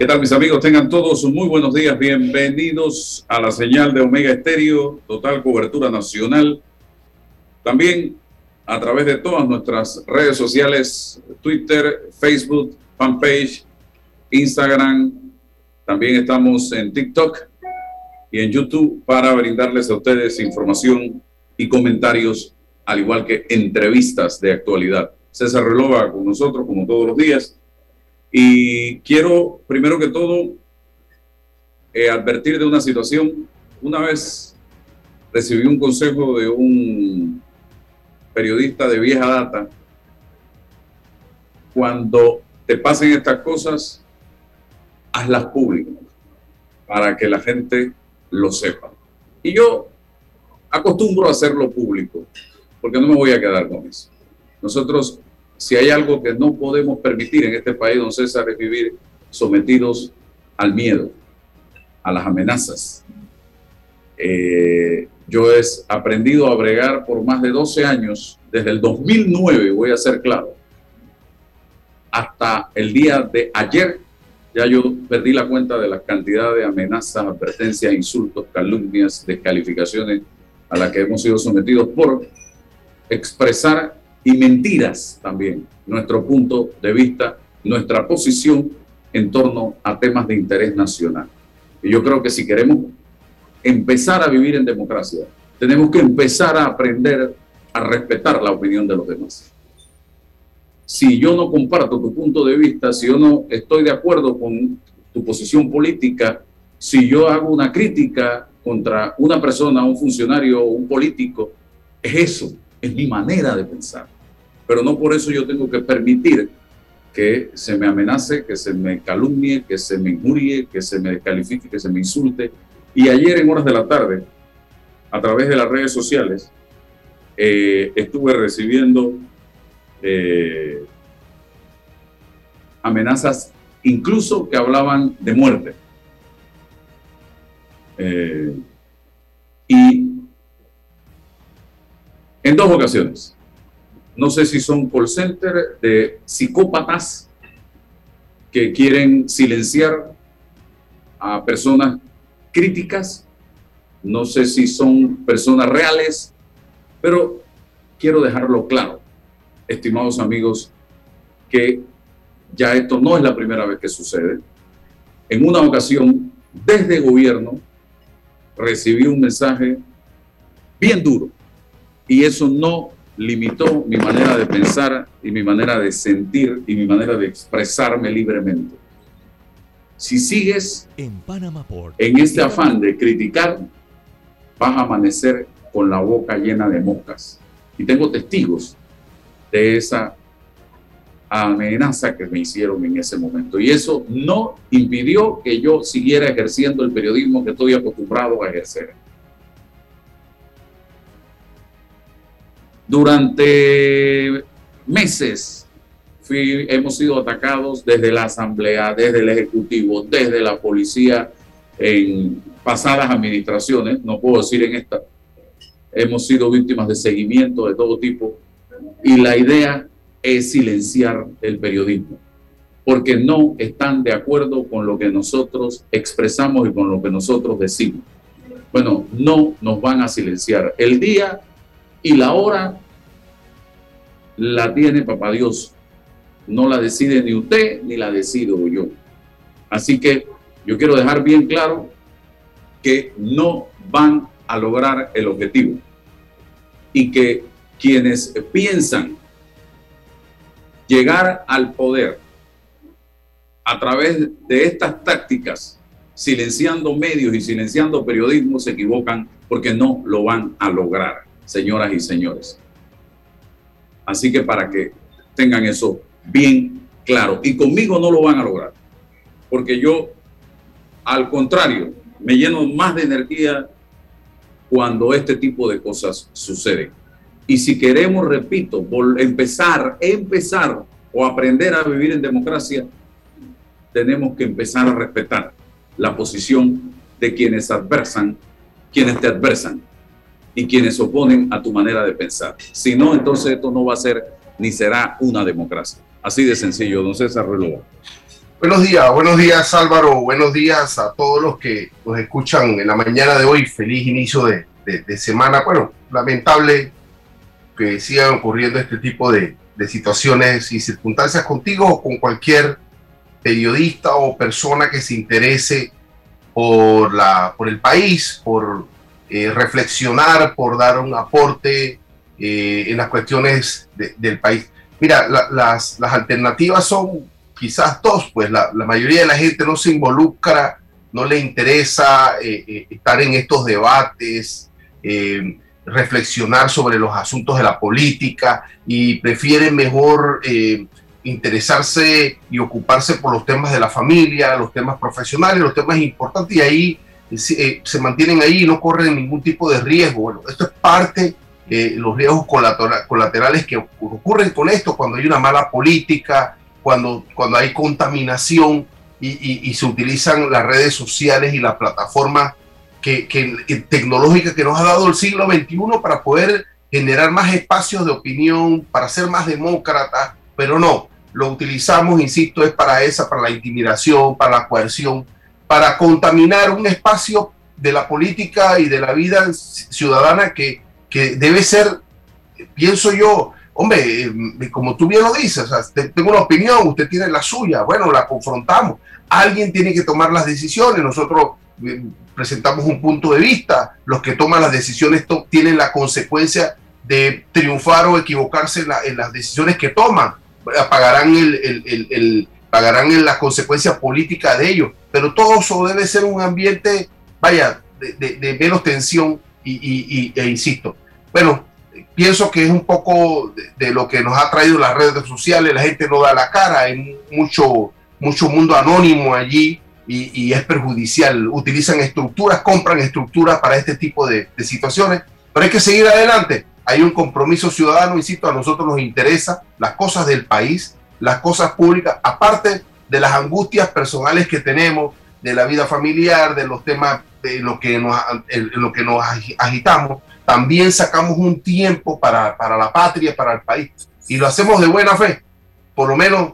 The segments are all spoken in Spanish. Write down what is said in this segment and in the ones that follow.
¿Qué tal mis amigos? Tengan todos muy buenos días. Bienvenidos a la señal de Omega Estéreo, total cobertura nacional. También a través de todas nuestras redes sociales, Twitter, Facebook, fanpage, Instagram. También estamos en TikTok y en YouTube para brindarles a ustedes información y comentarios, al igual que entrevistas de actualidad. César Relova con nosotros como todos los días y quiero, primero que todo, eh, advertir de una situación. Una vez recibí un consejo de un periodista de vieja data. Cuando te pasen estas cosas, hazlas públicas para que la gente lo sepa. Y yo acostumbro a hacerlo público, porque no me voy a quedar con eso. Nosotros si hay algo que no podemos permitir en este país, don César, es vivir sometidos al miedo, a las amenazas. Eh, yo he aprendido a bregar por más de 12 años, desde el 2009, voy a ser claro, hasta el día de ayer, ya yo perdí la cuenta de la cantidad de amenazas, advertencias, insultos, calumnias, descalificaciones a las que hemos sido sometidos por expresar y mentiras también, nuestro punto de vista, nuestra posición en torno a temas de interés nacional. Y yo creo que si queremos empezar a vivir en democracia, tenemos que empezar a aprender a respetar la opinión de los demás. Si yo no comparto tu punto de vista, si yo no estoy de acuerdo con tu posición política, si yo hago una crítica contra una persona, un funcionario o un político, es eso, es mi manera de pensar. Pero no por eso yo tengo que permitir que se me amenace, que se me calumnie, que se me injurie, que se me descalifique, que se me insulte. Y ayer en horas de la tarde, a través de las redes sociales, eh, estuve recibiendo eh, amenazas incluso que hablaban de muerte. Eh, y en dos ocasiones. No sé si son call center de psicópatas que quieren silenciar a personas críticas. No sé si son personas reales, pero quiero dejarlo claro, estimados amigos, que ya esto no es la primera vez que sucede. En una ocasión, desde gobierno, recibí un mensaje bien duro y eso no limitó mi manera de pensar y mi manera de sentir y mi manera de expresarme libremente. Si sigues en, en este afán de criticar, vas a amanecer con la boca llena de moscas. Y tengo testigos de esa amenaza que me hicieron en ese momento. Y eso no impidió que yo siguiera ejerciendo el periodismo que estoy acostumbrado a ejercer. Durante meses hemos sido atacados desde la Asamblea, desde el Ejecutivo, desde la policía, en pasadas administraciones, no puedo decir en esta, hemos sido víctimas de seguimiento de todo tipo y la idea es silenciar el periodismo, porque no están de acuerdo con lo que nosotros expresamos y con lo que nosotros decimos. Bueno, no nos van a silenciar. El día y la hora la tiene papá Dios. No la decide ni usted ni la decido yo. Así que yo quiero dejar bien claro que no van a lograr el objetivo y que quienes piensan llegar al poder a través de estas tácticas, silenciando medios y silenciando periodismo, se equivocan porque no lo van a lograr, señoras y señores. Así que para que tengan eso bien claro, y conmigo no lo van a lograr, porque yo, al contrario, me lleno más de energía cuando este tipo de cosas suceden. Y si queremos, repito, empezar, empezar o aprender a vivir en democracia, tenemos que empezar a respetar la posición de quienes adversan, quienes te adversan y quienes se oponen a tu manera de pensar. Si no, entonces esto no va a ser ni será una democracia. Así de sencillo, don César Reloj. Buenos días, buenos días Álvaro, buenos días a todos los que nos escuchan en la mañana de hoy. Feliz inicio de, de semana. Bueno, lamentable que sigan ocurriendo este tipo de, de situaciones y circunstancias contigo o con cualquier periodista o persona que se interese por, la, por el país, por eh, reflexionar, por dar un aporte eh, en las cuestiones del país. Mira, las, alternativas son quizás dos, pues la, mayoría de la gente no se involucra, no le interesa eh, estar en estos debates reflexionar sobre los asuntos de la política y prefieren mejor interesarse y ocuparse por los temas de la familia, los temas profesionales, los temas importantes y ahí eh, se mantienen ahí y no corren ningún tipo de riesgo. Bueno, esto es parte de los riesgos colaterales que ocurren con esto cuando hay una mala política, cuando, cuando hay contaminación y, y se utilizan las redes sociales y las plataformas que, tecnológica que nos ha dado el siglo XXI para poder generar más espacios de opinión, para ser más demócratas, pero no, lo utilizamos, insisto, es para esa, para la intimidación, para la coerción, para contaminar un espacio de la política y de la vida ciudadana que, que debe ser, pienso yo, hombre, eh, como tú bien lo dices, tengo una opinión, usted tiene la suya, bueno, la confrontamos, alguien tiene que tomar las decisiones, nosotros eh, presentamos un punto de vista, los que toman las decisiones tienen la consecuencia de triunfar o equivocarse en, las decisiones que toman, pagarán, el, pagarán en las consecuencias políticas de ello, pero todo eso debe ser un ambiente, vaya, de, menos tensión y, e insisto, bueno, pienso que es un poco de, lo que nos ha traído las redes sociales, la gente no da la cara, hay mucho, mucho mundo anónimo allí, y, es perjudicial. Utilizan estructuras, compran estructuras para este tipo de, situaciones, pero hay que seguir adelante. Hay un compromiso ciudadano, insisto, a nosotros nos interesa las cosas del país, las cosas públicas, aparte de las angustias personales que tenemos, de la vida familiar, de los temas de lo que nos, lo que nos agitamos, también sacamos un tiempo para, para la patria, para el país, y lo hacemos de buena fe. Por lo menos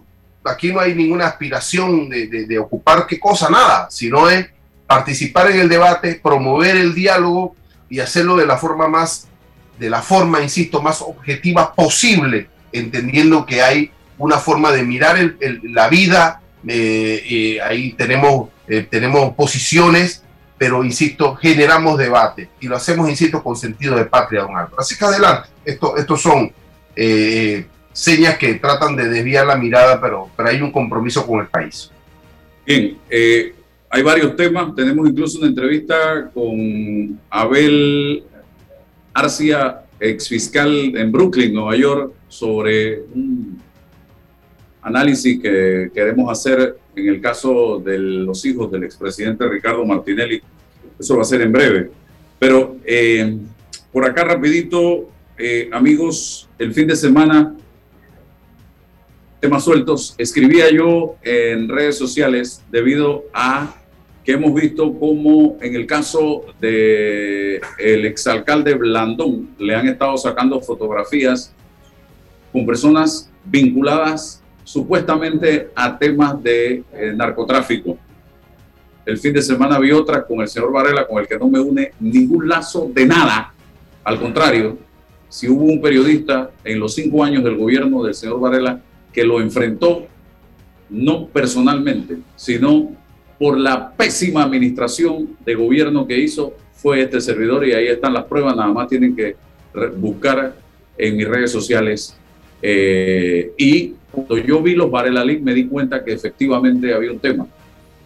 aquí no hay ninguna aspiración de, ocupar qué cosa, nada, sino es participar en el debate, promover el diálogo y hacerlo de la forma más, de la forma, insisto, más objetiva posible, entendiendo que hay una forma de mirar la vida, eh, eh, ahí tenemos, eh, tenemos posiciones, pero insisto, generamos debate y lo hacemos, insisto, con sentido de patria, don Álvaro. Así que adelante, esto, estos son señas que tratan de desviar la mirada, pero, pero hay un compromiso con el país. Bien, eh, hay varios temas. Tenemos incluso una entrevista con Abel Arcia, ex fiscal en Brooklyn, Nueva York, sobre un análisis que queremos hacer en el caso de los hijos del expresidente Ricardo Martinelli. Eso va a ser en breve. Pero eh, por acá rapidito, eh, amigos, el fin de semana temas sueltos. Escribía yo en redes sociales debido a que hemos visto cómo en el caso de el exalcalde Blandón le han estado sacando fotografías con personas vinculadas supuestamente a temas de eh, narcotráfico. El fin de semana vi otra con el señor Varela, con el que no me une ningún lazo de nada. Al contrario, si hubo un periodista en los cinco años del gobierno del señor Varela que lo enfrentó no personalmente, sino por la pésima administración de gobierno que hizo fue este servidor y ahí están las pruebas, nada más tienen que buscar en mis redes sociales. Eh, y cuando yo vi los Varela me di cuenta que efectivamente había un tema.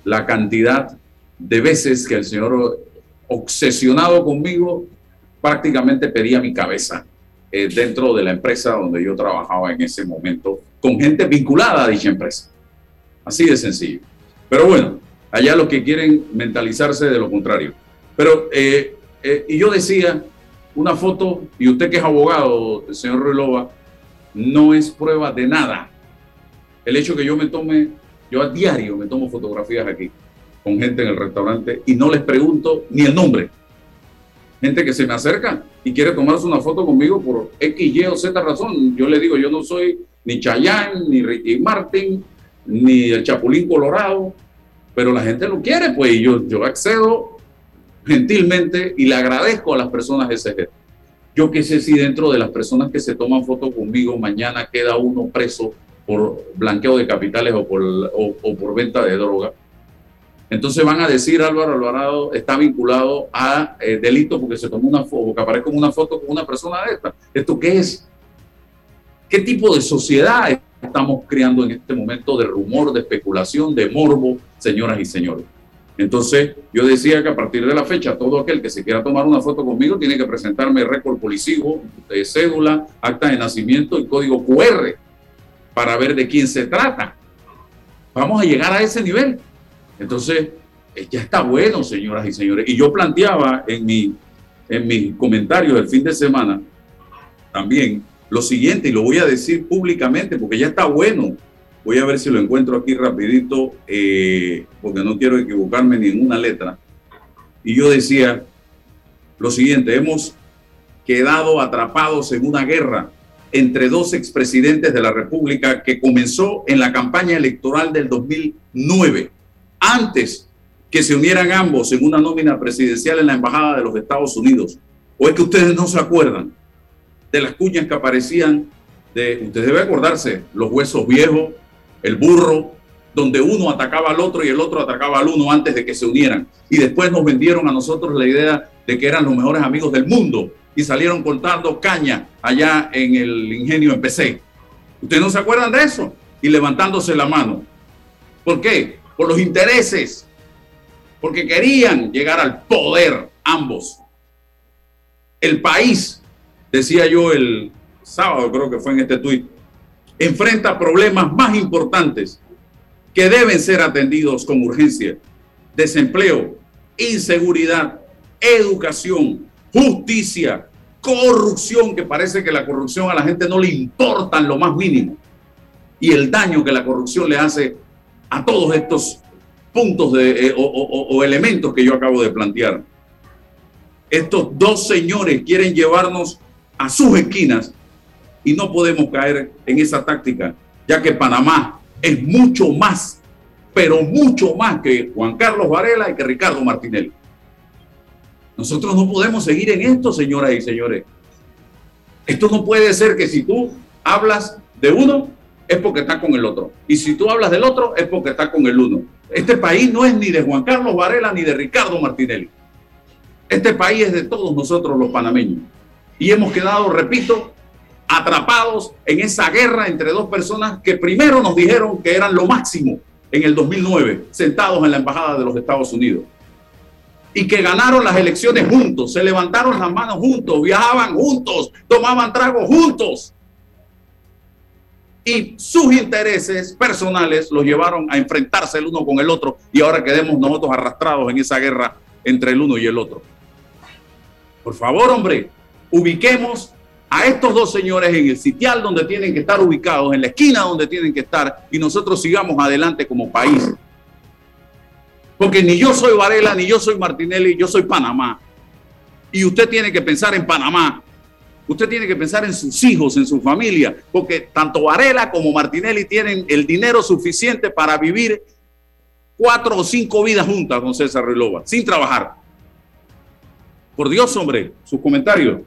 La cantidad de veces que el señor obsesionado conmigo prácticamente pedía mi cabeza eh, dentro de la empresa donde yo trabajaba en ese momento, con gente vinculada a dicha empresa. Así de sencillo. Pero bueno, allá los que quieren mentalizarse de lo contrario. Pero, eh, eh, y yo decía, una foto, y usted que es abogado, señor Relova, no es prueba de nada. El hecho que yo me tome, yo a diario me tomo fotografías aquí con gente en el restaurante y no les pregunto ni el nombre. Gente que se me acerca y quiere tomarse una foto conmigo por X, Y o Z razón. Yo le digo, yo no soy ni Chayanne, ni Ricky Martin, ni el Chapulín Colorado, pero la gente lo quiere, pues y yo, yo accedo gentilmente y le agradezco a las personas ese gesto. Yo qué sé si dentro de las personas que se toman foto conmigo mañana queda uno preso por blanqueo de capitales o por, o, por venta de droga. Entonces van a decir Álvaro Alvarado está vinculado a eh, delito porque se tomó una foto, que aparece como una foto con una persona de esta. ¿Esto qué es? ¿Qué tipo de sociedad estamos creando en este momento de rumor, de especulación, de morbo, señoras y señores? Entonces, yo decía que a partir de la fecha, todo aquel que se quiera tomar una foto conmigo tiene que presentarme récord policivo, de cédula, acta de nacimiento y código QR para ver de quién se trata. Vamos a llegar a ese nivel. Entonces, eh, ya está bueno, señoras y señores. Y yo planteaba en mi, en mis comentarios el fin de semana también lo siguiente, y lo voy a decir públicamente porque ya está bueno Voy a ver si lo encuentro aquí rapidito, eh, porque no quiero equivocarme ni en una letra. Y yo decía lo siguiente, hemos quedado atrapados en una guerra entre dos expresidentes de la República que comenzó en la campaña electoral del 2009, antes que se unieran ambos en una nómina presidencial en la Embajada de los Estados Unidos. ¿O es que ustedes no se acuerdan de las cuñas que aparecían de, ustedes deben acordarse, los huesos viejos, el burro, donde uno atacaba al otro y el otro atacaba al uno antes de que se unieran. Y después nos vendieron a nosotros la idea de que eran los mejores amigos del mundo y salieron cortando caña allá en el ingenio en PC. ¿Ustedes no se acuerdan de eso? Y levantándose la mano. ¿Por qué? Por los intereses. Porque querían llegar al poder ambos. El país, decía yo el sábado, creo que fue en este tuit, enfrenta problemas más importantes que deben ser atendidos con urgencia. Desempleo, inseguridad, educación, justicia, corrupción, que parece que la corrupción a la gente no le importa en lo más mínimo. Y el daño que la corrupción le hace a todos estos puntos de, eh, o elementos que yo acabo de plantear. Estos dos señores quieren llevarnos a sus esquinas y no podemos caer en esa táctica, ya que Panamá es mucho más, pero mucho más que Juan Carlos Varela y que Ricardo Martinelli. Nosotros no podemos seguir en esto, señoras y señores. Esto no puede ser que si tú hablas de uno, es porque está con el otro. Y si tú hablas del otro, es porque está con el uno. Este país no es ni de Juan Carlos Varela ni de Ricardo Martinelli. Este país es de todos nosotros los panameños. Y hemos quedado, repito, atrapados en esa guerra entre dos personas que primero nos dijeron que eran lo máximo en el 2009, sentados en la Embajada de los Estados Unidos. Y que ganaron las elecciones juntos, se levantaron las manos juntos, viajaban juntos, tomaban tragos juntos. Y sus intereses personales los llevaron a enfrentarse el uno con el otro y ahora quedemos nosotros arrastrados en esa guerra entre el uno y el otro. Por favor, hombre, ubiquemos a estos dos señores en el sitial donde tienen que estar ubicados, en la esquina donde tienen que estar, y nosotros sigamos adelante como país. Porque ni yo soy Varela, ni yo soy Martinelli, yo soy Panamá. Y usted tiene que pensar en Panamá. Usted tiene que pensar en sus hijos, en su familia, porque tanto Varela como Martinelli tienen el dinero suficiente para vivir cuatro o cinco vidas juntas con César Relova, sin trabajar. Por Dios, hombre, sus comentarios.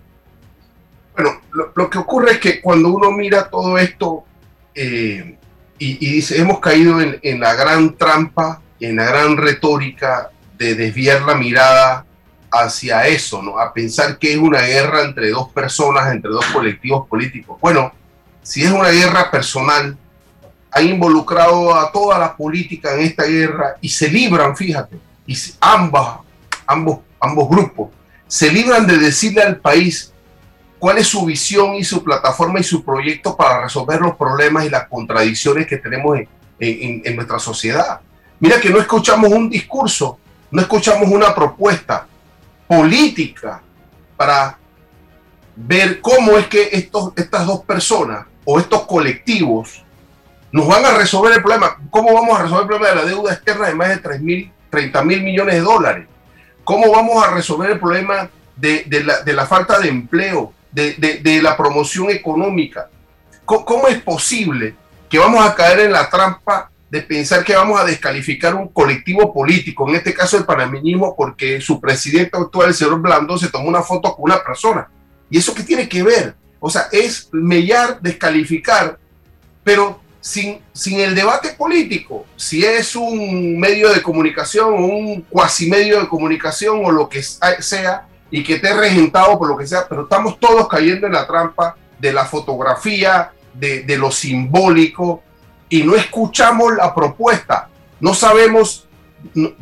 Bueno, lo, que ocurre es que cuando uno mira todo esto eh, y, dice, hemos caído en, la gran trampa en la gran retórica de desviar la mirada hacia eso, ¿no? A pensar que es una guerra entre dos personas, entre dos colectivos políticos. Bueno, si es una guerra personal, ha involucrado a toda la política en esta guerra y se libran, fíjate, y ambas, ambos, ambos grupos se libran de decirle al país cuál es su visión y su plataforma y su proyecto para resolver los problemas y las contradicciones que tenemos en, nuestra sociedad. Mira que no escuchamos un discurso, no escuchamos una propuesta política para ver cómo es que estos, estas dos personas o estos colectivos nos van a resolver el problema. ¿Cómo vamos a resolver el problema de la deuda externa de más de 3 mil, 30 mil millones de dólares? ¿Cómo vamos a resolver el problema de, la, de la, falta de empleo, de, la promoción económica. ¿Cómo, es posible que vamos a caer en la trampa de pensar que vamos a descalificar un colectivo político, en este caso el panameñismo, porque su presidente actual, el señor Blando, se tomó una foto con una persona? ¿Y eso qué tiene que ver? O sea, es mellar, descalificar, pero sin, sin el debate político, si es un medio de comunicación o un cuasi medio de comunicación o lo que sea, y que esté regentado por lo que sea, pero estamos todos cayendo en la trampa de la fotografía, de, lo simbólico, y no escuchamos la propuesta. No sabemos,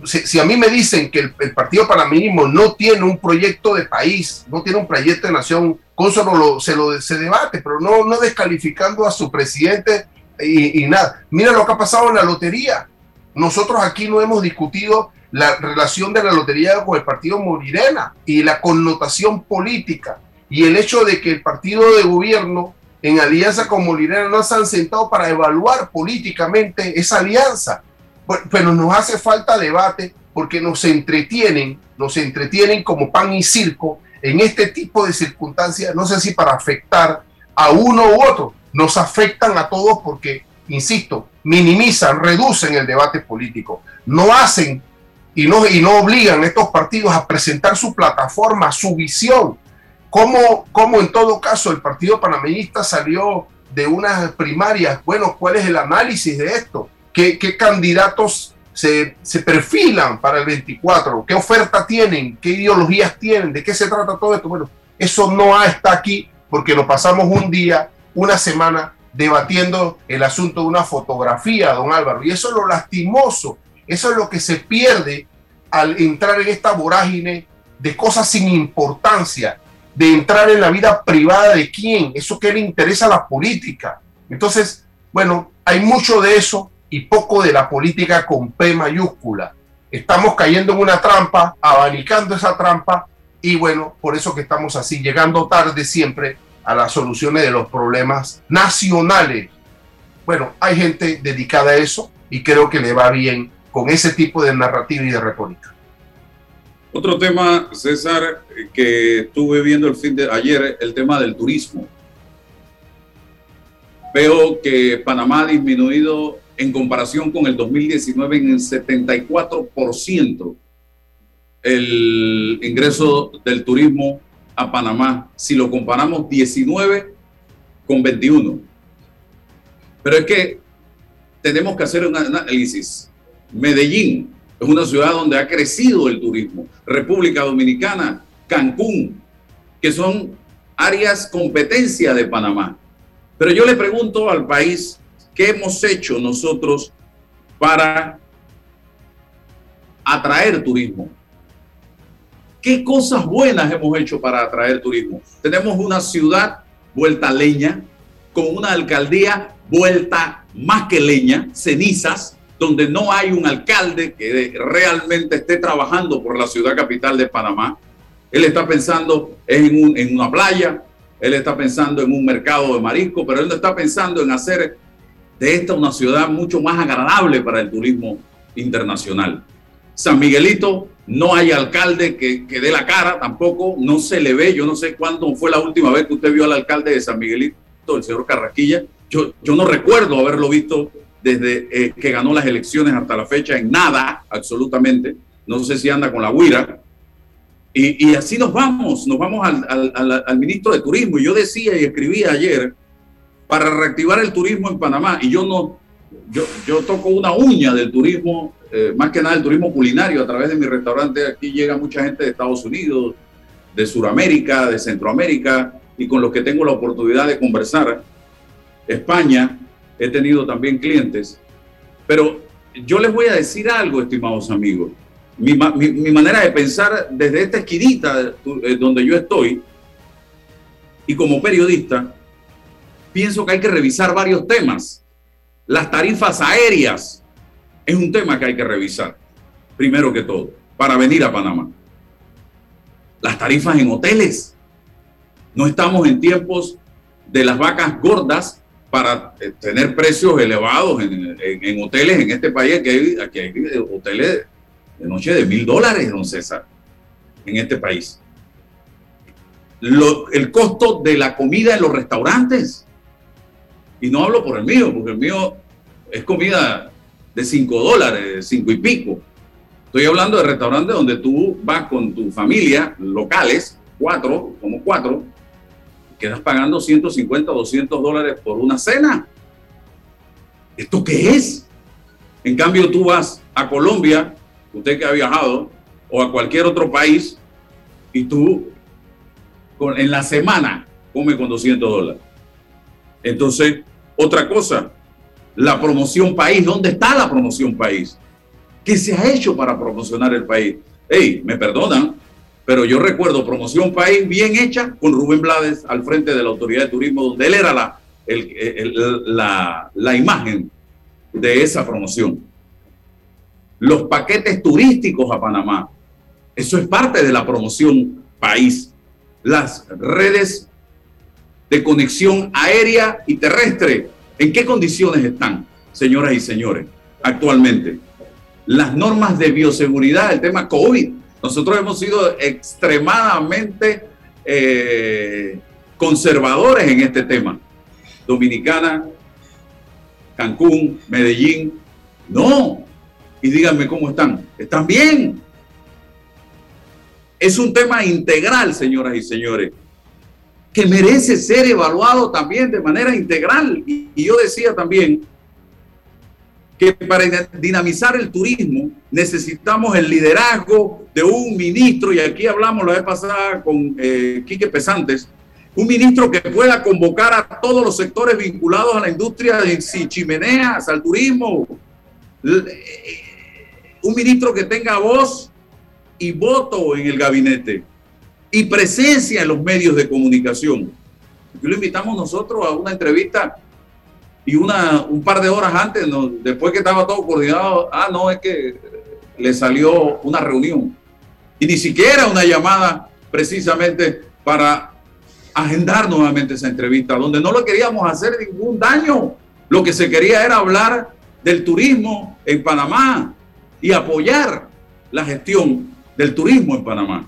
si, a mí me dicen que el, Partido Panameñismo no tiene un proyecto de país, no tiene un proyecto de nación, con lo, se lo se debate, pero no, no descalificando a su presidente y, y nada. Mira lo que ha pasado en la lotería. Nosotros aquí no hemos discutido la relación de la lotería con el partido Morirena y la connotación política y el hecho de que el partido de gobierno en alianza con Morirena no se han sentado para evaluar políticamente esa alianza. Pero nos hace falta debate porque nos entretienen, nos entretienen como pan y circo en este tipo de circunstancias, no sé si para afectar a uno u otro, nos afectan a todos porque, insisto, minimizan, reducen el debate político, no hacen y no, y no obligan a estos partidos a presentar su plataforma, su visión. ¿Cómo, cómo en todo caso el Partido Panameñista salió de unas primarias? Bueno, ¿cuál es el análisis de esto? ¿Qué, candidatos se, se, perfilan para el 24? ¿Qué oferta tienen? ¿Qué ideologías tienen? ¿De qué se trata todo esto? Bueno, eso no está aquí porque lo pasamos un día, una semana debatiendo el asunto de una fotografía, don Álvaro. Y eso es lo lastimoso eso es lo que se pierde al entrar en esta vorágine de cosas sin importancia, de entrar en la vida privada de quién, eso que le interesa a la política. Entonces, bueno, hay mucho de eso y poco de la política con P mayúscula. Estamos cayendo en una trampa, abanicando esa trampa y bueno, por eso que estamos así, llegando tarde siempre a las soluciones de los problemas nacionales. Bueno, hay gente dedicada a eso y creo que le va bien con ese tipo de narrativa y de retórica. Otro tema, César, que estuve viendo el fin de ayer, el tema del turismo. Veo que Panamá ha disminuido en comparación con el 2019 en el 74% el ingreso del turismo a Panamá, si lo comparamos 19 con 21. Pero es que tenemos que hacer un análisis Medellín es una ciudad donde ha crecido el turismo. República Dominicana, Cancún, que son áreas competencia de Panamá. Pero yo le pregunto al país, ¿qué hemos hecho nosotros para atraer turismo? ¿Qué cosas buenas hemos hecho para atraer turismo? Tenemos una ciudad vuelta leña, con una alcaldía vuelta más que leña, cenizas, donde no hay un alcalde que realmente esté trabajando por la ciudad capital de Panamá. Él está pensando en, una playa, él está pensando en un mercado de marisco, pero él no está pensando en hacer de esta una ciudad mucho más agradable para el turismo internacional. San Miguelito, no hay alcalde que, que dé la cara tampoco, no se le ve, yo no sé cuándo fue la última vez que usted vio al alcalde de San Miguelito, el señor Carraquilla, yo no recuerdo haberlo visto desde eh, que ganó las elecciones hasta la fecha en nada, absolutamente. No sé si anda con la huira. Y, así nos vamos, nos vamos al, ministro de Turismo. Y yo decía y escribía ayer, para reactivar el turismo en Panamá, y yo no, yo, yo toco una uña del turismo eh, más que nada el turismo culinario a través de mi restaurante. Aquí llega mucha gente de Estados Unidos, de Sudamérica, de Centroamérica, y con los que tengo la oportunidad de conversar. España, he tenido también clientes. Pero yo les voy a decir algo, estimados amigos. Mi, manera de pensar desde esta esquinita eh, donde yo estoy, y como periodista, pienso que hay que revisar varios temas. Las tarifas aéreas es un tema que hay que revisar, primero que todo, para venir a Panamá. Las tarifas en hoteles. No estamos en tiempos de las vacas gordas para eh, tener precios elevados en, hoteles en este país. Aquí hay, aquí hay hoteles de noche de mil dólares, don César, en este país. el costo de la comida en los restaurantes y no hablo por el mío, porque el mío es comida de 5 dólares, 5 y pico. Estoy hablando de restaurantes donde tú vas con tu familia, locales, cuatro, como cuatro, quedas pagando 150, 200 dólares por una cena. ¿Esto qué es? En cambio, tú vas a Colombia, usted que ha viajado, o a cualquier otro país, y tú en la semana come con 200 dólares. Entonces, otra cosa, la promoción país. ¿Dónde está la promoción país? ¿Qué se ha hecho para promocionar el país? Hey, me perdonan, pero yo recuerdo promoción país bien hecha con Rubén Blades al frente de la Autoridad de Turismo, donde él era la, la, la imagen de esa promoción. Los paquetes turísticos a Panamá, eso es parte de la promoción país. Las redes de conexión aérea y terrestre. ¿En qué condiciones están, señoras y señores, actualmente? Las normas de bioseguridad, el tema COVID. Nosotros hemos sido extremadamente eh, conservadores en este tema. Dominicana, Cancún, Medellín, no. Y díganme cómo están. Están bien. Es un tema integral, señoras y señores que merece ser evaluado también de manera integral. Y, yo decía también que para dinamizar el turismo necesitamos el liderazgo de un ministro, y aquí hablamos la vez pasada con eh, Quique Pesantes, un ministro que pueda convocar a todos los sectores vinculados a la industria de chimeneas, al turismo, eh, un ministro que tenga voz y voto en el gabinete y presencia en los medios de comunicación. Lo invitamos nosotros a una entrevista y una, un par de horas antes, después que estaba todo coordinado, ah, no, es que le salió una reunión. Y ni siquiera una llamada precisamente para agendar nuevamente esa entrevista, donde no le queríamos hacer ningún daño. Lo que se quería era hablar del turismo en Panamá y apoyar la gestión del turismo en Panamá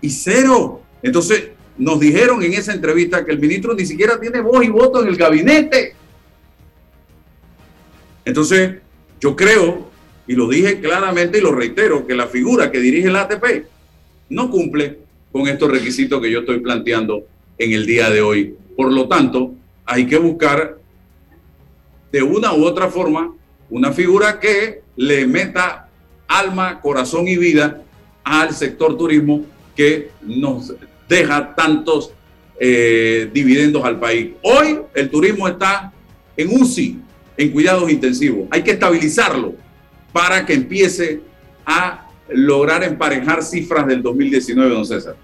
y cero. Entonces, nos dijeron en esa entrevista que el ministro ni siquiera tiene voz y voto en el gabinete. Entonces, yo creo, y lo dije claramente y lo reitero, que la figura que dirige el ATP no cumple con estos requisitos que yo estoy planteando en el día de hoy. Por lo tanto, hay que buscar de una u otra forma una figura que le meta alma, corazón y vida al sector turismo que nos deja tantos eh, dividendos al país. Hoy el turismo está en UCI, en cuidados intensivos. Hay que estabilizarlo para que empiece a lograr emparejar cifras del 2019, don César.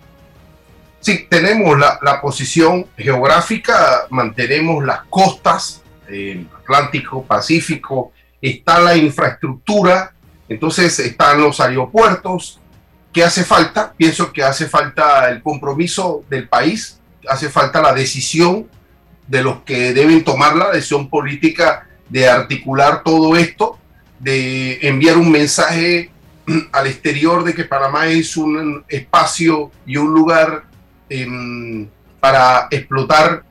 Sí, tenemos la, posición geográfica, mantenemos las costas, eh, Atlántico, Pacífico, está la infraestructura, entonces están los aeropuertos, ¿Qué hace falta? Pienso que hace falta el compromiso del país, hace falta la decisión de los que deben tomar la decisión política de articular todo esto, de enviar un mensaje al exterior de que Panamá es un espacio y un lugar em, para explotar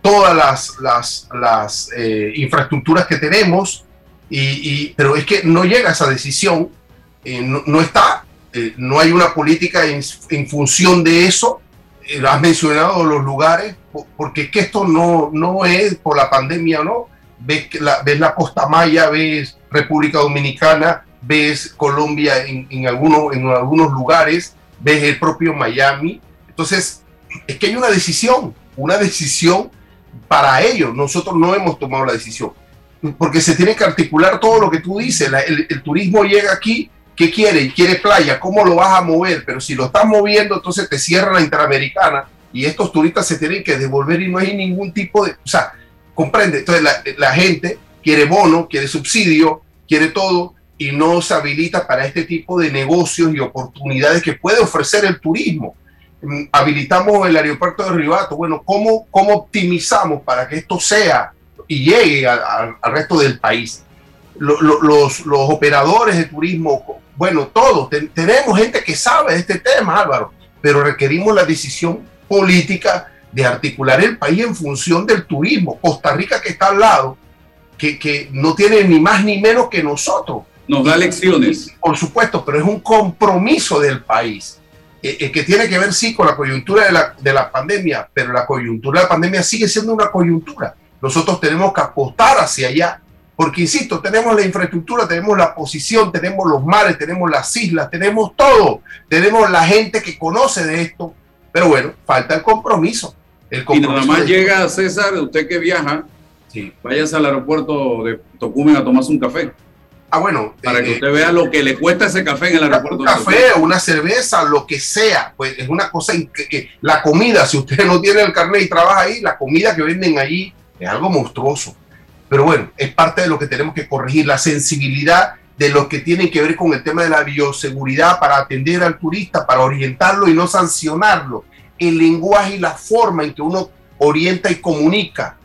todas las, las, eh, infraestructuras que tenemos, y, pero es que no llega esa decisión, eh, no, está, eh, no hay una política en, función de eso. Has mencionado los lugares, porque es que esto no, no es por la pandemia, ¿no? Ves la, ves la Costa Maya, ves República Dominicana, ves Colombia en, algunos, en algunos lugares, ves el propio Miami. Entonces, es que hay una decisión, una decisión para ellos. Nosotros no hemos tomado la decisión, porque se tiene que articular todo lo que tú dices. el, turismo llega aquí, ¿qué quiere? Quiere playa, ¿cómo lo vas a mover? Pero si lo estás moviendo, entonces te cierra la Interamericana y estos turistas se tienen que devolver y no hay ningún tipo de... O sea, comprende. Entonces la, gente quiere bono, quiere subsidio, quiere todo y no se habilita para este tipo de negocios y oportunidades que puede ofrecer el turismo. Mm, habilitamos el aeropuerto de Ribato. Bueno, ¿cómo, cómo optimizamos para que esto sea y llegue al resto del país? los, los, operadores de turismo, bueno, todos, tenemos gente que sabe este tema, Álvaro, pero requerimos la decisión política de articular el país en función del turismo. Costa Rica que está al lado, que, que no tiene ni más ni menos que nosotros nos da lecciones. Por supuesto, pero es un compromiso del país eh, eh, que tiene que ver, sí, con la coyuntura de la, de la pandemia, pero la coyuntura de la pandemia sigue siendo una coyuntura. Nosotros tenemos que apostar hacia allá, porque, insisto, tenemos la infraestructura, tenemos la posición, tenemos los mares, tenemos las islas, tenemos todo, tenemos la gente que conoce de esto, pero bueno, falta el compromiso. El y nada más llega César, usted que viaja, sí. váyase al aeropuerto de Tocumen a tomarse un café. Ah, bueno. Para que eh, usted vea lo que le cuesta ese café en el aeropuerto. Un café, una cerveza, lo que sea. Pues es una cosa que, la comida, si usted no tiene el carnet y trabaja ahí, la comida que venden allí es algo monstruoso. Pero bueno, es parte de lo que tenemos que corregir, la sensibilidad de lo que tiene que ver con el tema de la bioseguridad para atender al turista, para orientarlo y no sancionarlo. El lenguaje y la forma en que uno orienta y comunica.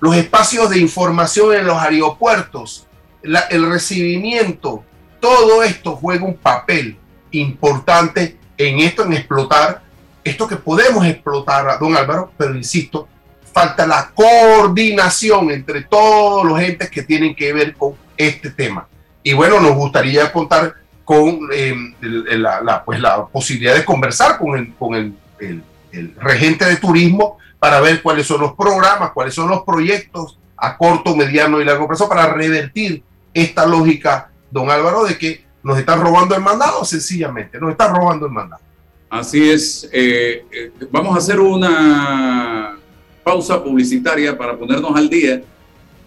Los espacios de información en los aeropuertos el recibimiento, todo esto juega un papel importante en esto, en explotar esto que podemos explotar, don Álvaro, pero insisto, falta la coordinación entre todos los entes que tienen que ver con este tema. Y bueno, nos gustaría contar con eh, la, pues la posibilidad de conversar con, el, con el, el regente de turismo para ver cuáles son los programas, cuáles son los proyectos a corto, mediano y largo plazo para revertir esta lógica, don Álvaro, de que nos están robando el mandado, sencillamente, nos están robando el mandado. Así es. Eh, eh, vamos a hacer una pausa publicitaria para ponernos al día,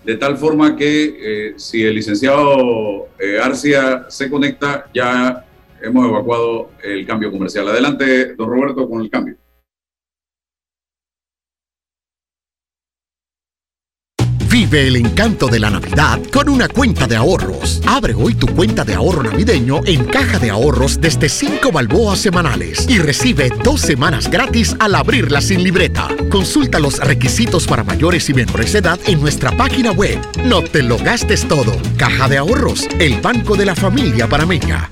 de tal forma que eh, si el licenciado Arcia se conecta, ya hemos evacuado el cambio comercial. Adelante, don Roberto, con el cambio. Vive el encanto de la Navidad con una cuenta de ahorros. Abre hoy tu cuenta de ahorro navideño en Caja de Ahorros desde 5 balboas semanales y recibe dos semanas gratis al abrirla sin libreta. Consulta los requisitos para mayores y menores de edad en nuestra página web. No te lo gastes todo. Caja de Ahorros, el banco de la familia panameña.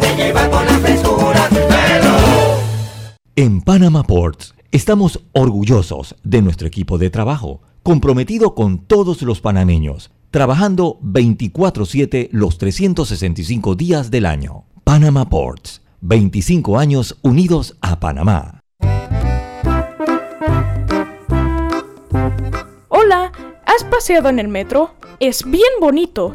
Déjate llevar con la frescura. En Panama Ports Estamos orgullosos de nuestro equipo de trabajo, comprometido con todos los panameños, trabajando 24/7 los 365 días del año. Panama Ports, 25 años unidos a Panamá. Hola, ¿has paseado en el metro? Es bien bonito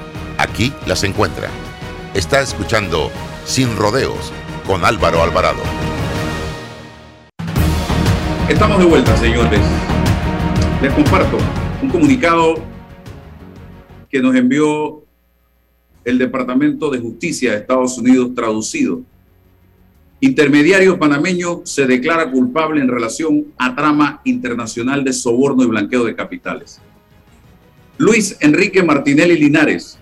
Aquí las encuentra. Está escuchando Sin Rodeos con Álvaro Alvarado. Estamos de vuelta, señores. Les comparto un comunicado que nos envió el Departamento de Justicia de Estados Unidos traducido. Intermediario panameño se declara culpable en relación a trama internacional de soborno y blanqueo de capitales. Luis Enrique Martinelli Linares,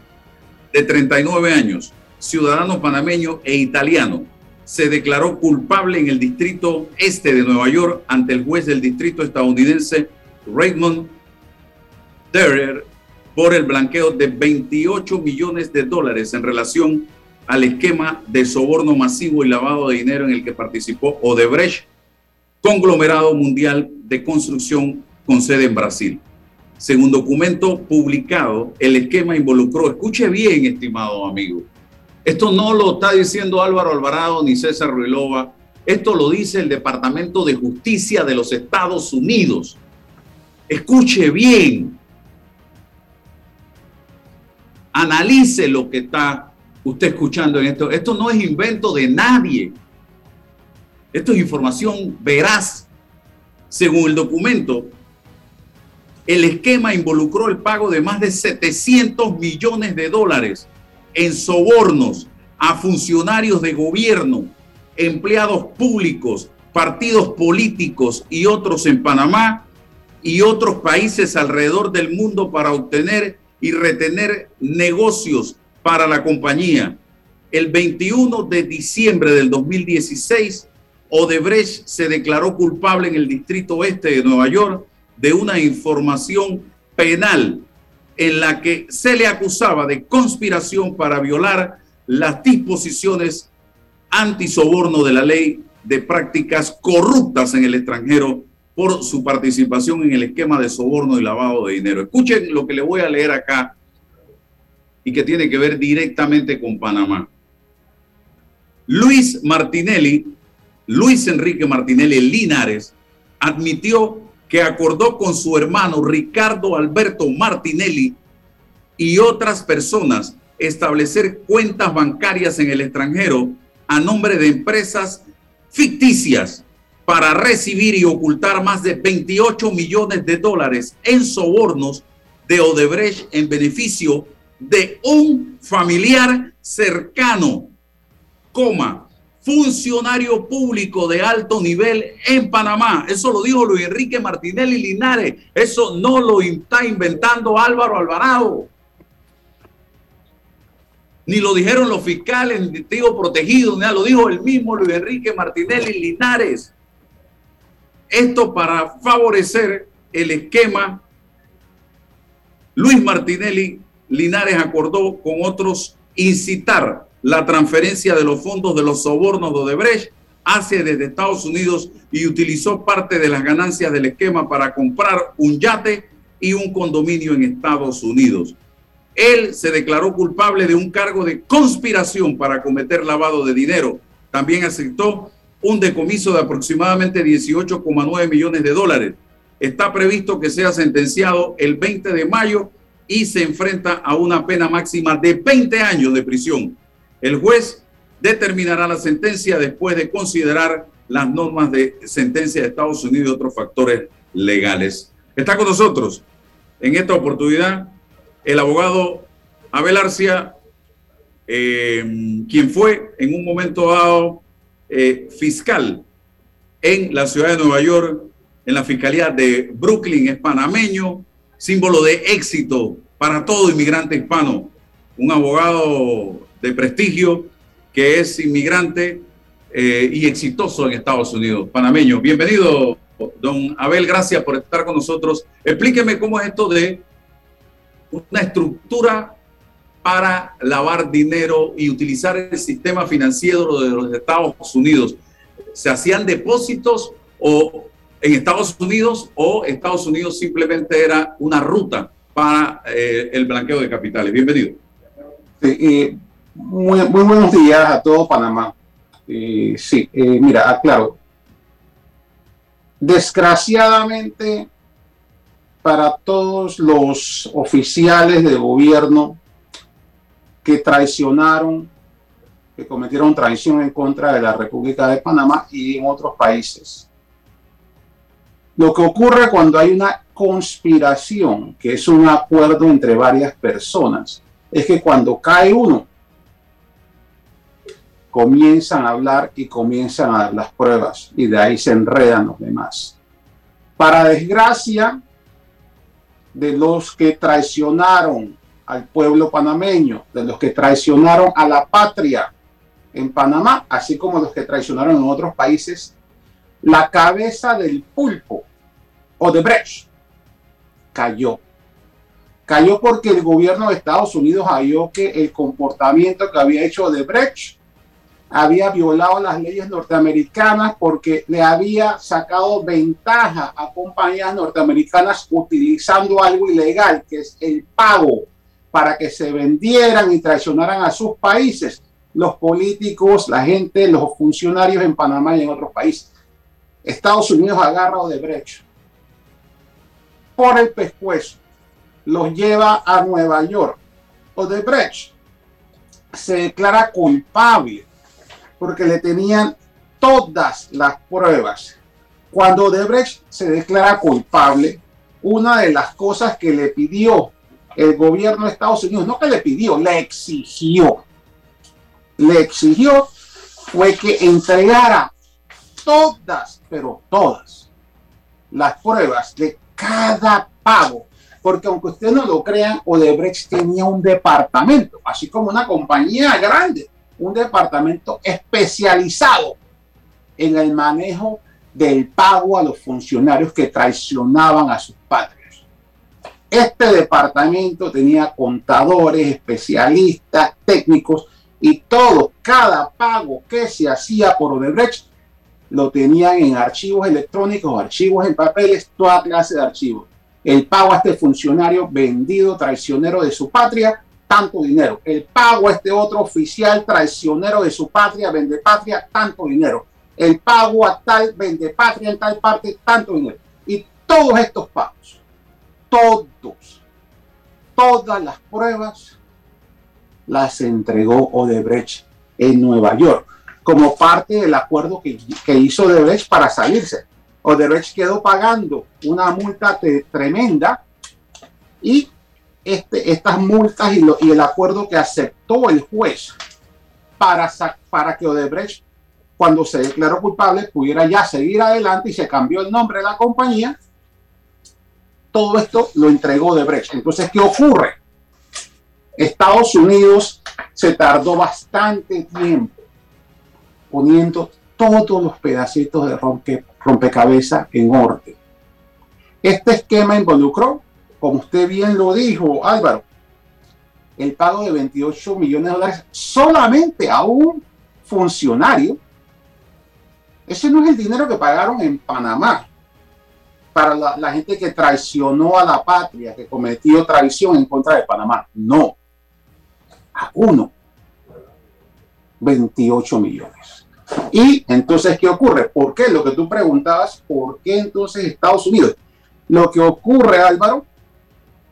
de 39 años, ciudadano panameño e italiano, se declaró culpable en el distrito este de Nueva York ante el juez del distrito estadounidense Raymond Derrer por el blanqueo de 28 millones de dólares en relación al esquema de soborno masivo y lavado de dinero en el que participó Odebrecht, conglomerado mundial de construcción con sede en Brasil. Según documento publicado, el esquema involucró, escuche bien, estimado amigo, esto no lo está diciendo Álvaro Alvarado ni César Ruilova, esto lo dice el Departamento de Justicia de los Estados Unidos. Escuche bien, analice lo que está usted escuchando en esto. Esto no es invento de nadie. Esto es información veraz. Según el documento, el esquema involucró el pago de más de 700 millones de dólares en sobornos a funcionarios de gobierno, empleados públicos, partidos políticos y otros en Panamá y otros países alrededor del mundo para obtener y retener negocios para la compañía. El 21 de diciembre del 2016, Odebrecht se declaró culpable en el Distrito Oeste de Nueva York de una información penal en la que se le acusaba de conspiración para violar las disposiciones antisoborno de la ley de prácticas corruptas en el extranjero por su participación en el esquema de soborno y lavado de dinero. Escuchen lo que le voy a leer acá y que tiene que ver directamente con Panamá. Luis Martinelli, Luis Enrique Martinelli Linares, admitió que acordó con su hermano Ricardo Alberto Martinelli y otras personas establecer cuentas bancarias en el extranjero a nombre de empresas ficticias para recibir y ocultar más de 28 millones de dólares en sobornos de Odebrecht en beneficio de un familiar cercano, coma, funcionario público de alto nivel en Panamá. Eso lo dijo Luis Enrique Martinelli Linares. Eso no lo está inventando Álvaro Alvarado. Ni lo dijeron los fiscales, ni testigo protegido, ni lo dijo el mismo Luis Enrique Martinelli Linares. Esto para favorecer el esquema. Luis Martinelli Linares acordó con otros incitar la transferencia de los fondos de los sobornos de Odebrecht hacia desde Estados Unidos y utilizó parte de las ganancias del esquema para comprar un yate y un condominio en Estados Unidos. Él se declaró culpable de un cargo de conspiración para cometer lavado de dinero. También aceptó un decomiso de aproximadamente 18,9 millones de dólares. Está previsto que sea sentenciado el 20 de mayo y se enfrenta a una pena máxima de 20 años de prisión. El juez determinará la sentencia después de considerar las normas de sentencia de Estados Unidos y otros factores legales. Está con nosotros en esta oportunidad el abogado Abel Arcia eh, quien fue en un momento dado eh, fiscal en la ciudad de Nueva York, en la fiscalía de Brooklyn, es panameño, símbolo de éxito para todo inmigrante hispano, un abogado de prestigio que es inmigrante eh, y exitoso en Estados Unidos, panameño. Bienvenido, don Abel, gracias por estar con nosotros. Explíqueme cómo es esto de una estructura para lavar dinero y utilizar el sistema financiero de los Estados Unidos. ¿Se hacían depósitos o en Estados Unidos o Estados Unidos simplemente era una ruta para eh, el blanqueo de capitales? Bienvenido. Sí, muy, muy, buenos días a todo Panamá. sí, eh, mira, aclaro. Desgraciadamente, para todos los oficiales de gobierno que traicionaron, que cometieron traición en contra de la República de Panamá y en otros países. Lo que ocurre cuando hay una conspiración, que es un acuerdo entre varias personas, es que cuando cae uno, comienzan a hablar y comienzan a dar las pruebas y de ahí se enredan los demás. Para desgracia de los que traicionaron al pueblo panameño, de los que traicionaron a la patria en Panamá, así como los que traicionaron en otros países, la cabeza del pulpo o de Brecht cayó. Cayó porque el gobierno de Estados Unidos halló que el comportamiento que había hecho de Brecht había violado las leyes norteamericanas porque le había sacado ventaja a compañías norteamericanas utilizando algo ilegal, que es el pago para que se vendieran y traicionaran a sus países, los políticos, la gente, los funcionarios en Panamá y en otros países. Estados Unidos agarra a Odebrecht por el pescuezo, los lleva a Nueva York. Odebrecht se declara culpable porque le tenían todas las pruebas. Cuando Odebrecht se declara culpable, una de las cosas que le pidió el gobierno de Estados Unidos, no que le pidió, le exigió, le exigió fue que entregara todas, pero todas, las pruebas de cada pago. Porque aunque ustedes no lo crean, Odebrecht tenía un departamento, así como una compañía grande, un departamento especializado en el manejo del pago a los funcionarios que traicionaban a sus padres. Este departamento tenía contadores, especialistas, técnicos y todo, cada pago que se hacía por Odebrecht lo tenían en archivos electrónicos, archivos en papeles, toda clase de archivos. El pago a este funcionario vendido, traicionero de su patria, tanto dinero. El pago a este otro oficial traicionero de su patria, vende patria, tanto dinero. El pago a tal vende patria en tal parte, tanto dinero. Y todos estos pagos todos, todas las pruebas las entregó Odebrecht en Nueva York, como parte del acuerdo que, hizo Odebrecht para salirse. Odebrecht quedó pagando una multa tremenda y este, estas multas y, y, el acuerdo que aceptó el juez para, para que Odebrecht, cuando se declaró culpable, pudiera ya seguir adelante y se cambió el nombre de la compañía todo esto lo entregó de Brecht. Entonces, ¿qué ocurre? Estados Unidos se tardó bastante tiempo poniendo todos los pedacitos de rompe, rompecabezas en orden. Este esquema involucró, como usted bien lo dijo, Álvaro, el pago de 28 millones de dólares solamente a un funcionario. Ese no es el dinero que pagaron en Panamá para la, gente que traicionó a la patria, que cometió traición en contra de Panamá. No. A uno. 28 millones. Y entonces, ¿qué ocurre? ¿Por qué? Lo que tú preguntabas, ¿por qué entonces Estados Unidos? Lo que ocurre, Álvaro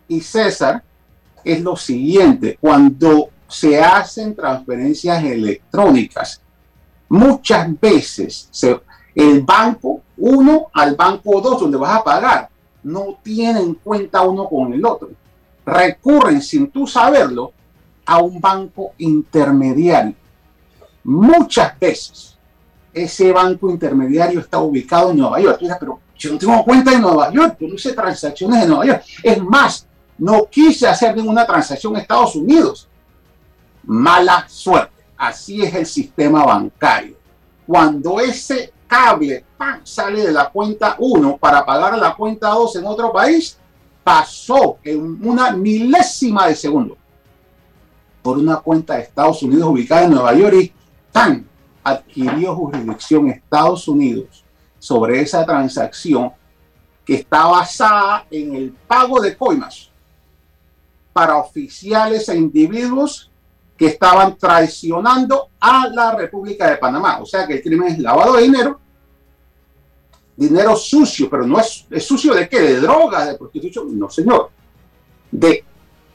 y César, es lo siguiente. Cuando se hacen transferencias electrónicas, muchas veces el banco uno al banco dos, donde vas a pagar, no tienen cuenta uno con el otro. Recurren sin tú saberlo a un banco intermediario. Muchas veces ese banco intermediario está ubicado en Nueva York. Pero yo no tengo cuenta en Nueva York, yo hice transacciones en Nueva York. Es más, no quise hacer ninguna transacción en Estados Unidos. Mala suerte. Así es el sistema bancario. Cuando ese cable sale de la cuenta 1 para pagar la cuenta 2 en otro país, pasó en una milésima de segundo por una cuenta de Estados Unidos ubicada en Nueva York adquirió jurisdicción Estados Unidos sobre esa transacción que está basada en el pago de coimas para oficiales e individuos que estaban traicionando a la República de Panamá. O sea que el crimen es lavado de dinero, dinero sucio, pero no es, es sucio de qué, de drogas, de prostitución, no señor, de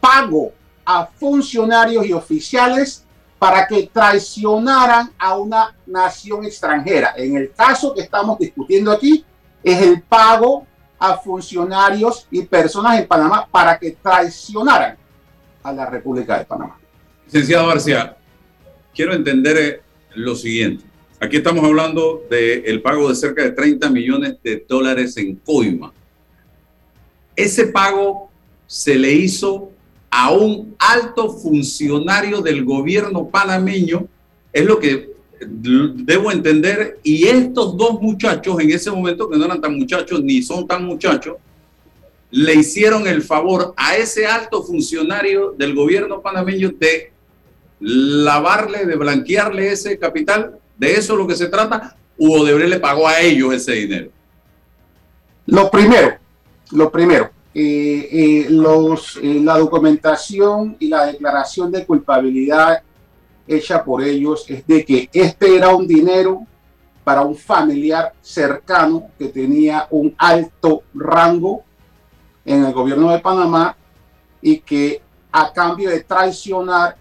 pago a funcionarios y oficiales para que traicionaran a una nación extranjera. En el caso que estamos discutiendo aquí, es el pago a funcionarios y personas en Panamá para que traicionaran a la República de Panamá. Licenciado García, quiero entender eh, lo siguiente. Aquí estamos hablando del pago de cerca de 30 millones de dólares en coima. Ese pago se le hizo a un alto funcionario del gobierno panameño, es lo que debo entender, y estos dos muchachos en ese momento, que no eran tan muchachos ni son tan muchachos, le hicieron el favor a ese alto funcionario del gobierno panameño de lavarle, de blanquearle ese capital, de eso es lo que se trata, o Odebrecht le pagó a ellos ese dinero. Lo primero, lo primero, eh, eh, los, eh, la documentación y la declaración de culpabilidad hecha por ellos es de que este era un dinero para un familiar cercano que tenía un alto rango en el gobierno de Panamá y que a cambio de traicionar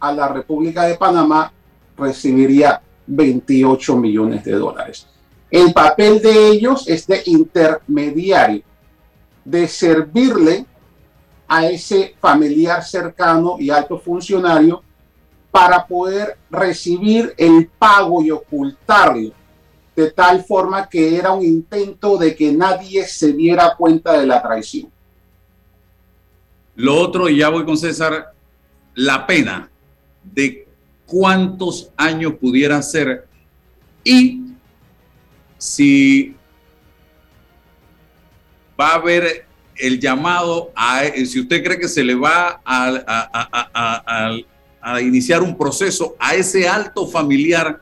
a la República de Panamá recibiría 28 millones de dólares. El papel de ellos es de intermediario de servirle a ese familiar cercano y alto funcionario para poder recibir el pago y ocultarlo, de tal forma que era un intento de que nadie se diera cuenta de la traición. Lo otro, y ya voy con César, la pena de cuántos años pudiera ser y si va a haber el llamado a, si usted cree que se le va a, a, iniciar un proceso a ese alto familiar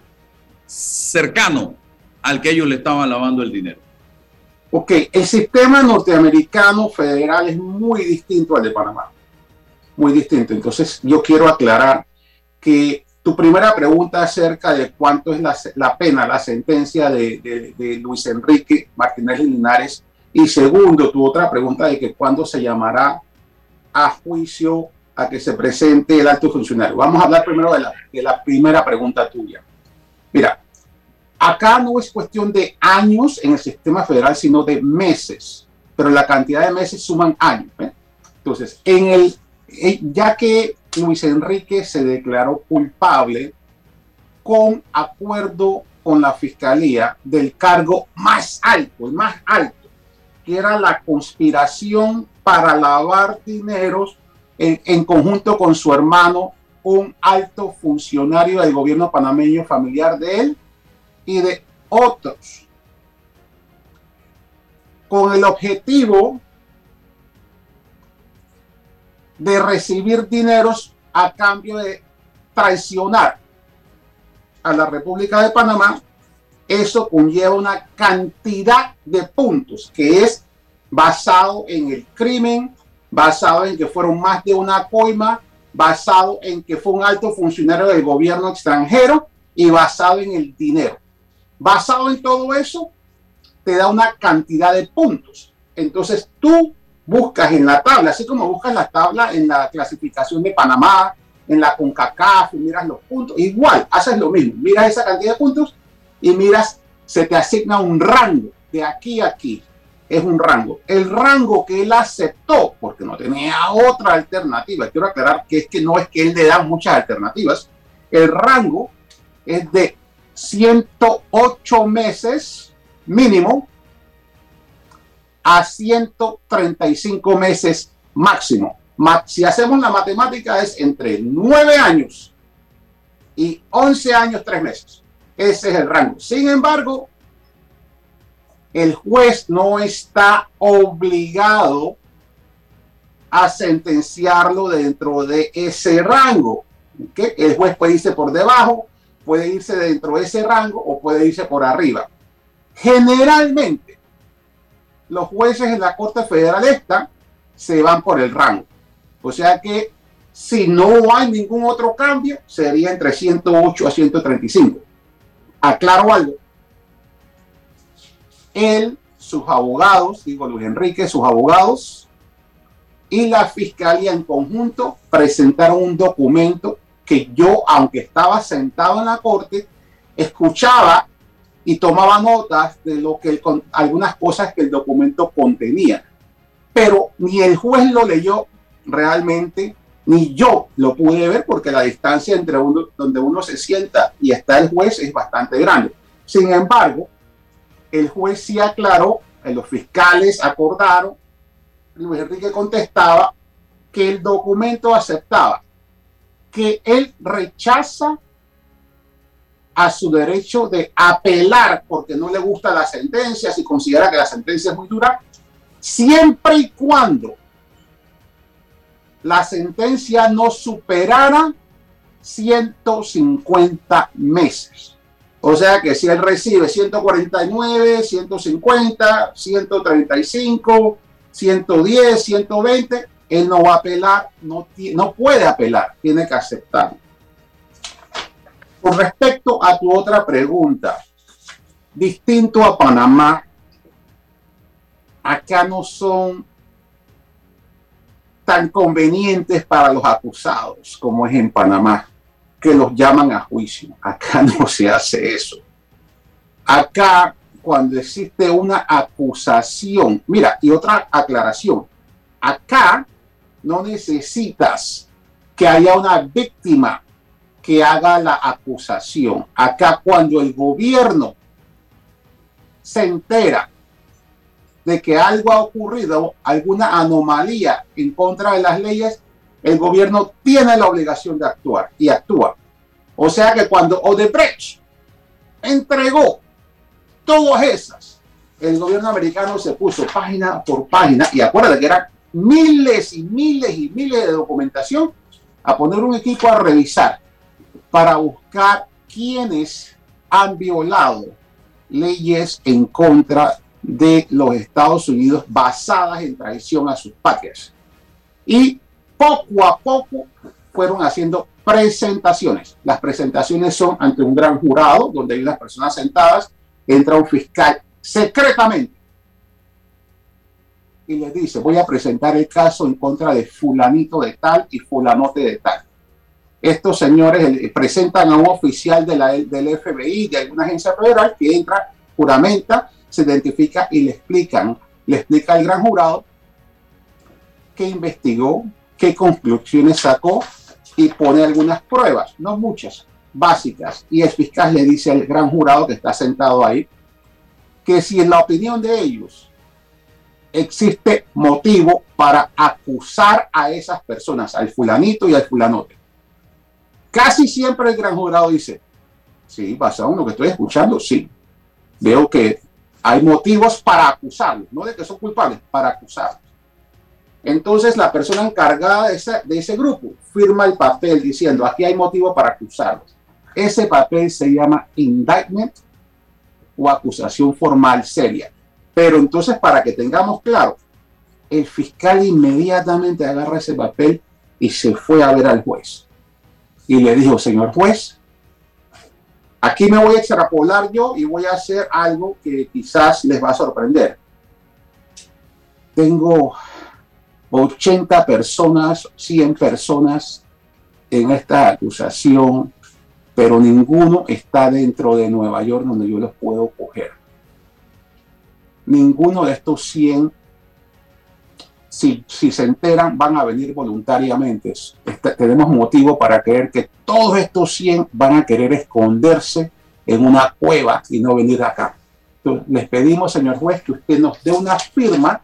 cercano al que ellos le estaban lavando el dinero. Ok, el sistema norteamericano federal es muy distinto al de Panamá. Muy distinto. Entonces, yo quiero aclarar que tu primera pregunta acerca de cuánto es la, pena, la sentencia de, de Luis Enrique Martínez Linares y segundo, tu otra pregunta de que cuándo se llamará a juicio a que se presente el alto funcionario. Vamos a hablar primero de la, de la primera pregunta tuya. Mira, acá no es cuestión de años en el sistema federal, sino de meses, pero la cantidad de meses suman años. ¿eh? Entonces, en el, eh, ya que Luis Enrique se declaró culpable con acuerdo con la fiscalía del cargo más alto, el más alto, que era la conspiración para lavar dineros en, conjunto con su hermano, un alto funcionario del gobierno panameño familiar de él y de otros, con el objetivo de recibir dineros a cambio de traicionar a la República de Panamá eso conlleva una cantidad de puntos que es basado en el crimen, basado en que fueron más de una coima, basado en que fue un alto funcionario del gobierno extranjero y basado en el dinero. Basado en todo eso, te da una cantidad de puntos. Entonces tú buscas en la tabla, así como buscas la tabla en la clasificación de Panamá, en la CONCACAF, miras los puntos, igual, haces lo mismo, miras esa cantidad de puntos y miras, se te asigna un rango de aquí a aquí. Es un rango. El rango que él aceptó, porque no tenía otra alternativa, quiero aclarar que es que no es que él le da muchas alternativas, el rango es de 108 meses mínimo a 135 meses máximo. Si hacemos la matemática es entre 9 años y 11 años, 3 meses. Ese es el rango. Sin embargo, el juez no está obligado a sentenciarlo dentro de ese rango. El juez puede irse por debajo, puede irse dentro de ese rango o puede irse por arriba. Generalmente, los jueces en la Corte Federal esta se van por el rango. O sea que si no hay ningún otro cambio, sería entre 108 a 135. Aclaro algo. Él, sus abogados, digo Luis Enrique, sus abogados y la fiscalía en conjunto presentaron un documento que yo, aunque estaba sentado en la corte, escuchaba y tomaba notas de lo que algunas cosas que el documento contenía. Pero ni el juez lo leyó realmente, ni yo lo pude ver porque la distancia entre donde uno se sienta y está el juez es bastante grande. Sin embargo, el juez sí aclaró, los fiscales acordaron, Luis Enrique contestaba que el documento aceptaba que él rechaza a su derecho de apelar porque no le gusta la sentencia, si considera que la sentencia es muy dura, siempre y cuando la sentencia no superara 150 meses. O sea que si él recibe 149, 150, 135, 110, 120, él no va a apelar, no, no puede apelar, tiene que aceptar. Con respecto a tu otra pregunta, distinto a Panamá, acá no son tan convenientes para los acusados como es en Panamá, que los llaman a juicio. Acá no se hace eso. Acá, cuando existe una acusación, mira, y otra aclaración, acá no necesitas que haya una víctima que haga la acusación. Acá cuando el gobierno se entera de que algo ha ocurrido, alguna anomalía en contra de las leyes, el gobierno tiene la obligación de actuar y actúa. O sea que cuando Odebrecht entregó todas esas, el gobierno americano se puso página por página y acuérdate que eran miles y miles y miles de documentación a poner un equipo a revisar para buscar quienes han violado leyes en contra de los Estados Unidos basadas en traición a sus patrias. Y poco a poco fueron haciendo presentaciones. Las presentaciones son ante un gran jurado donde hay unas personas sentadas, entra un fiscal secretamente y les dice, voy a presentar el caso en contra de fulanito de tal y fulanote de tal. Estos señores presentan a un oficial de la, del FBI, de alguna agencia federal, que entra, juramenta, se identifica y le explican, le explica al gran jurado qué investigó, qué conclusiones sacó y pone algunas pruebas, no muchas, básicas. Y el fiscal le dice al gran jurado que está sentado ahí, que si en la opinión de ellos existe motivo para acusar a esas personas, al fulanito y al fulanote. Casi siempre el gran jurado dice, sí, basado en que estoy escuchando, sí. Veo que hay motivos para acusarlos, no de que son culpables, para acusarlos. Entonces la persona encargada de ese, grupo firma el papel diciendo, aquí hay motivo para acusarlos. Ese papel se llama indictment o acusación formal seria. Pero entonces, para que tengamos claro, el fiscal inmediatamente agarra ese papel y se fue a ver al juez. Y le dijo, señor juez, aquí me voy a extrapolar yo y voy a hacer algo que quizás les va a sorprender. Tengo 80 personas, 100 personas en esta acusación, pero ninguno está dentro de Nueva York donde yo los puedo coger ninguno de estos 100, si, si se enteran, van a venir voluntariamente. Este, tenemos motivo para creer que todos estos 100 van a querer esconderse en una cueva y no venir acá. Entonces, les pedimos, señor juez, que usted nos dé una firma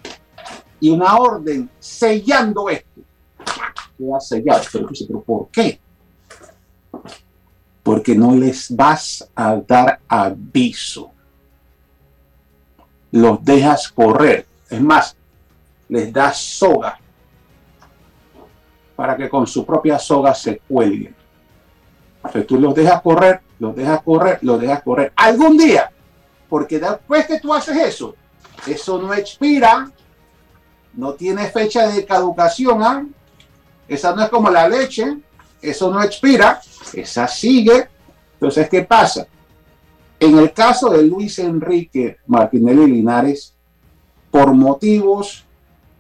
y una orden sellando esto. Queda sellado. Pero, ¿por qué? Porque no les vas a dar aviso. Los dejas correr. Es más, les das soga para que con su propia soga se cuelguen. Entonces tú los dejas correr, los dejas correr, los dejas correr. Algún día porque después que tú haces eso, eso no expira, no tiene fecha de caducación, ¿ah? esa no es como la leche, eso no expira, esa sigue. Entonces, ¿qué pasa? En el caso de Luis Enrique Martinelli Linares, por motivos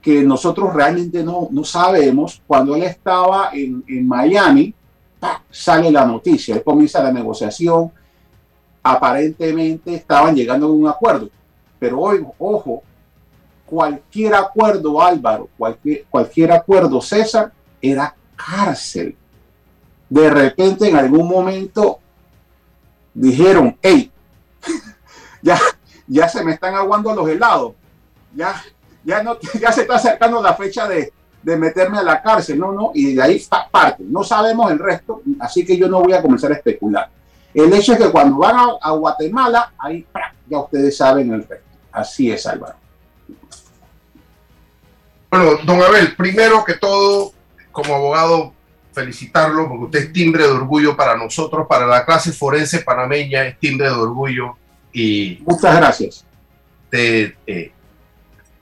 que nosotros realmente no, no sabemos, cuando él estaba en, en Miami, sale la noticia, él comienza la negociación, aparentemente estaban llegando a un acuerdo. Pero hoy, ojo, cualquier acuerdo, Álvaro, cualquier, cualquier acuerdo, César, era cárcel. De repente, en algún momento, dijeron, hey, ya, ya se me están aguando los helados, ya, ya, no, ya se está acercando la fecha de, de meterme a la cárcel, no, no, y de ahí parte. No sabemos el resto, así que yo no voy a comenzar a especular. El hecho es que cuando van a, Guatemala, ahí ya ustedes saben el resto. Así es, Álvaro. Bueno, don Abel, primero que todo, como abogado, felicitarlo porque usted es timbre de orgullo para nosotros, para la clase forense panameña, es timbre de orgullo. Y Muchas gracias. Eh,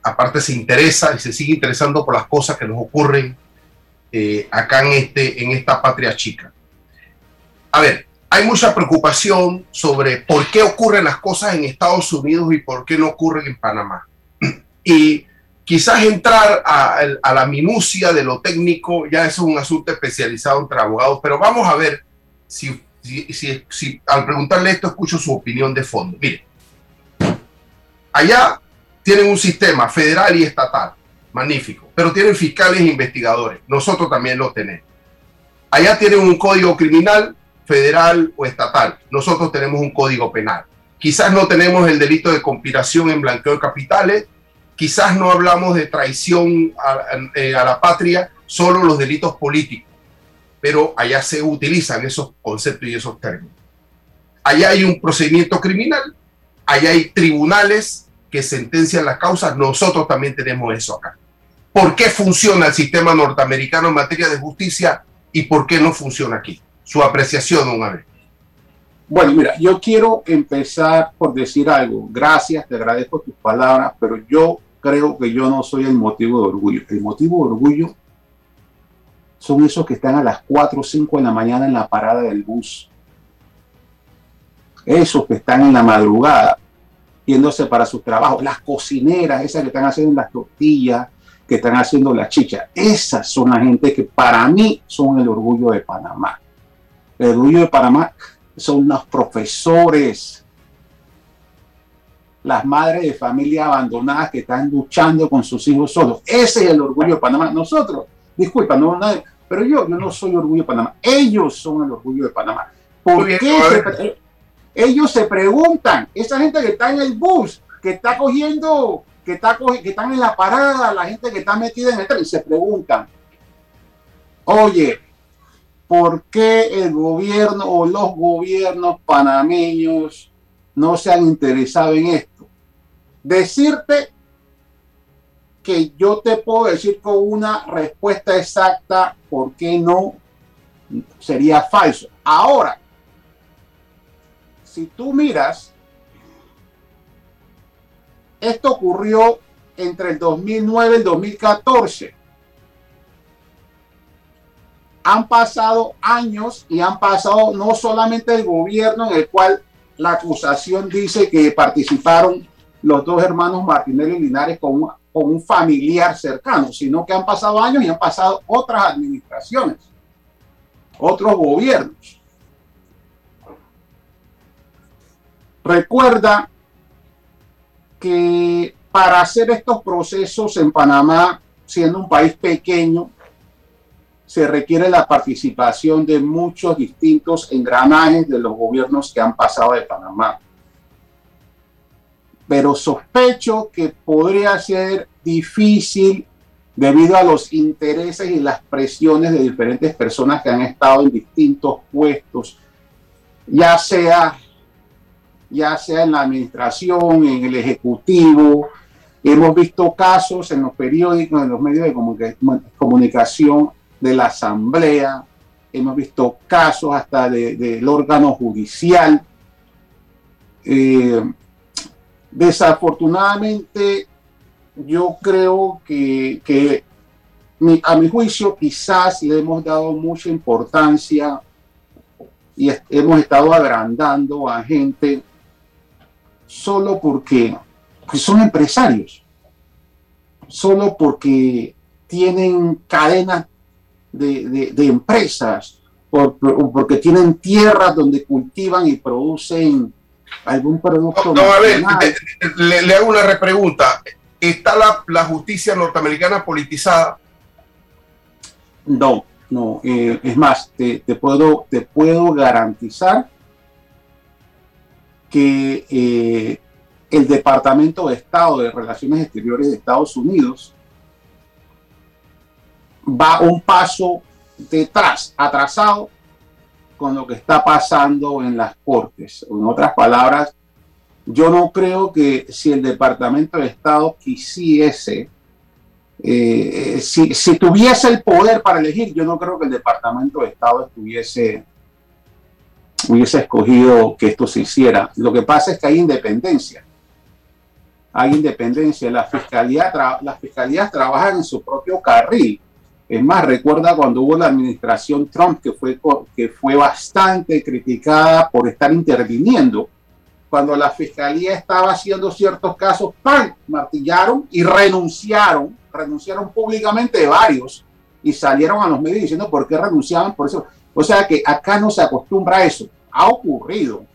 aparte se interesa y se sigue interesando por las cosas que nos ocurren eh, acá en, este, en esta patria chica. A ver, hay mucha preocupación sobre por qué ocurren las cosas en Estados Unidos y por qué no ocurren en Panamá. Y quizás entrar a, la minucia de lo técnico ya es un asunto especializado entre abogados, pero vamos a ver si, si, al preguntarle esto escucho su opinión de fondo. Mire, allá tienen un sistema federal y estatal, magnífico, pero tienen fiscales e investigadores, nosotros también lo tenemos. Allá tienen un código criminal federal o estatal. Nosotros tenemos un código penal. Quizás no tenemos el delito de conspiración en blanqueo de capitales, quizás no hablamos de traición a, eh, la patria, solo los delitos políticos, pero allá se utilizan esos conceptos y esos términos. Allá hay un procedimiento criminal, allá hay tribunales que sentencian las causas, nosotros también tenemos eso acá. ¿Por qué funciona el sistema norteamericano en materia de justicia y por qué no funciona aquí? su apreciación, don Abel. Bueno, mira, yo quiero empezar por decir algo. Gracias, te agradezco tus palabras, pero yo creo que yo no soy el motivo de orgullo. El motivo de orgullo son esos que están a las 4 o 5 de la mañana en la parada del bus. Esos que están en la madrugada yéndose para su trabajo. Las cocineras, esas que están haciendo las tortillas, que están haciendo la chicha. Esas son la gente que para mí son el orgullo de Panamá el orgullo de Panamá son los profesores, las madres de familia abandonadas que están luchando con sus hijos solos. Ese es el orgullo de Panamá. Nosotros, disculpa, no, nadie, pero yo, yo no soy orgullo de Panamá. Ellos son el orgullo de Panamá. ¿Por qué? ellos se preguntan, esa gente que está en el bus, que está cogiendo, que, está que están en la parada, la gente que está metida en el tren, se preguntan, oye, ¿por qué el gobierno o los gobiernos panameños no se han interesado en esto? Decirte que yo te puedo decir con una respuesta exacta por qué no sería falso. Ahora, si tú miras, esto ocurrió entre el 2009 y el 2014 han pasado años y han pasado no solamente el gobierno en el cual la acusación dice que participaron los dos hermanos Martinelli Linares con, con un familiar cercano, sino que han pasado años y han pasado otras administraciones, otros gobiernos. Recuerda que para hacer estos procesos en Panamá, siendo un país pequeño, se requiere la participación de muchos distintos engranajes de los gobiernos que han pasado de Panamá. Pero sospecho que podría ser difícil debido a los intereses y las presiones de diferentes personas que han estado en distintos puestos, ya sea, ya sea en la administración, en el ejecutivo. Hemos visto casos en los periódicos, en los medios de comunicación de la asamblea, hemos visto casos hasta del órgano judicial. Eh, desafortunadamente, yo creo que, a mi juicio quizás le hemos dado mucha importancia y hemos estado agrandando a gente solo porque son empresarios, solo porque tienen cadenas de, empresas, porque tienen tierras donde cultivan y producen algún producto. No, a ver, le, hago una repregunta. ¿Está la, justicia norteamericana politizada? No, no. Eh, es más, te, puedo, te puedo garantizar que eh, el Departamento de Estado de Relaciones Exteriores de Estados Unidos va un paso detrás, atrasado con lo que está pasando en las cortes. En otras palabras, yo no creo que si el Departamento de Estado quisiese, eh, si, si, tuviese el poder para elegir, yo no creo que el Departamento de Estado estuviese, hubiese escogido que esto se hiciera. Lo que pasa es que hay independencia. Hay independencia. La fiscalía las fiscalías trabajan en su propio carril es más, recuerda cuando hubo la administración Trump, que fue, que fue bastante criticada por estar interviniendo. Cuando la fiscalía estaba haciendo ciertos casos, ¡pam! martillaron y renunciaron, renunciaron públicamente varios y salieron a los medios diciendo por qué renunciaban por eso. O sea que acá no se acostumbra a eso. Ha ocurrido,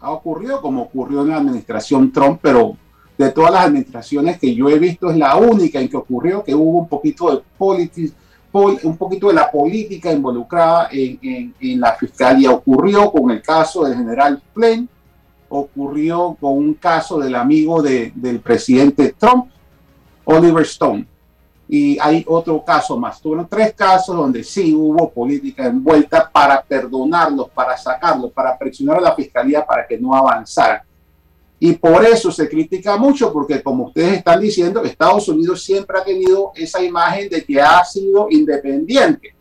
ha ocurrido como ocurrió en la administración Trump, pero de todas las administraciones que yo he visto es la única en que ocurrió que hubo un poquito de politics un poquito de la política involucrada en, la fiscalía. Ocurrió con el caso del general Flynn, ocurrió con un caso del amigo del presidente Trump, Oliver Stone. Y hay otro caso más. Tuvieron tres casos donde sí hubo política envuelta para perdonarlos, para sacarlos, para presionar a la fiscalía para que no avanzara. Y por eso se critica mucho, porque como ustedes están diciendo, Estados Unidos siempre ha tenido esa imagen de que ha sido independiente.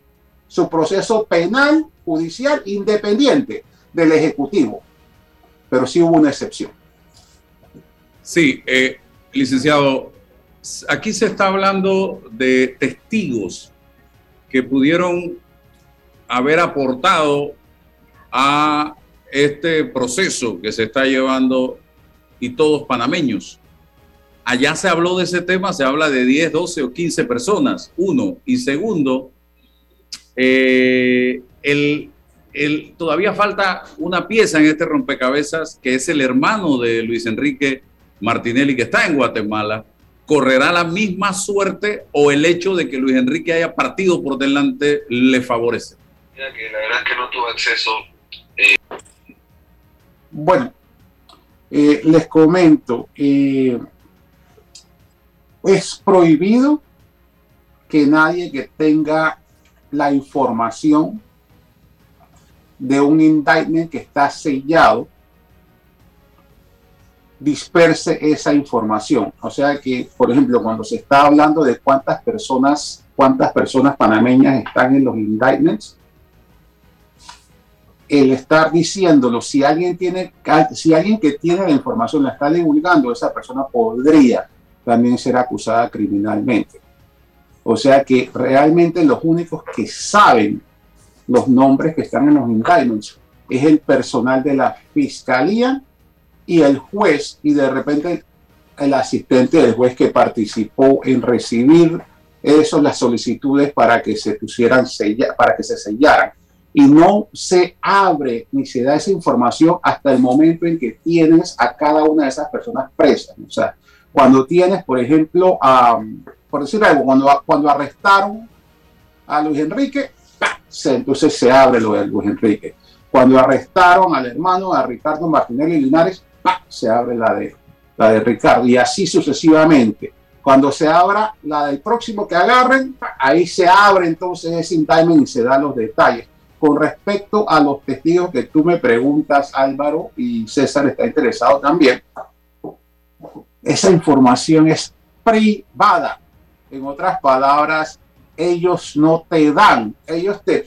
Su proceso penal, judicial, independiente del Ejecutivo. Pero sí hubo una excepción. Sí, eh, licenciado, aquí se está hablando de testigos que pudieron haber aportado a este proceso que se está llevando y todos panameños. Allá se habló de ese tema, se habla de 10, 12 o 15 personas, uno. Y segundo, eh, el, el, todavía falta una pieza en este rompecabezas, que es el hermano de Luis Enrique Martinelli, que está en Guatemala. ¿Correrá la misma suerte o el hecho de que Luis Enrique haya partido por delante le favorece? Mira que la verdad es que no tuvo acceso. Eh. Bueno, eh, les comento, eh, es prohibido que nadie que tenga la información de un indictment que está sellado disperse esa información. O sea que, por ejemplo, cuando se está hablando de cuántas personas, cuántas personas panameñas están en los indictments, el estar diciéndolo, si alguien tiene, si alguien que tiene la información la está divulgando, esa persona podría también ser acusada criminalmente. O sea que realmente los únicos que saben los nombres que están en los indictments es el personal de la fiscalía y el juez y de repente el asistente del juez que participó en recibir eso, las solicitudes para que se pusieran para que se sellaran y no se abre ni se da esa información hasta el momento en que tienes a cada una de esas personas presas. O sea, Cuando tienes, por ejemplo, por decir algo, cuando, cuando arrestaron a Luis Enrique, entonces se abre lo de Luis Enrique. Cuando arrestaron al hermano, a Ricardo Martinelli Linares, se abre la de, la de Ricardo. Y así sucesivamente. Cuando se abra la del próximo que agarren, ahí se abre entonces ese indictment y se dan los detalles. Con respecto a los testigos que tú me preguntas, Álvaro, y César está interesado también, esa información es privada. En otras palabras, ellos no te dan, ellos te,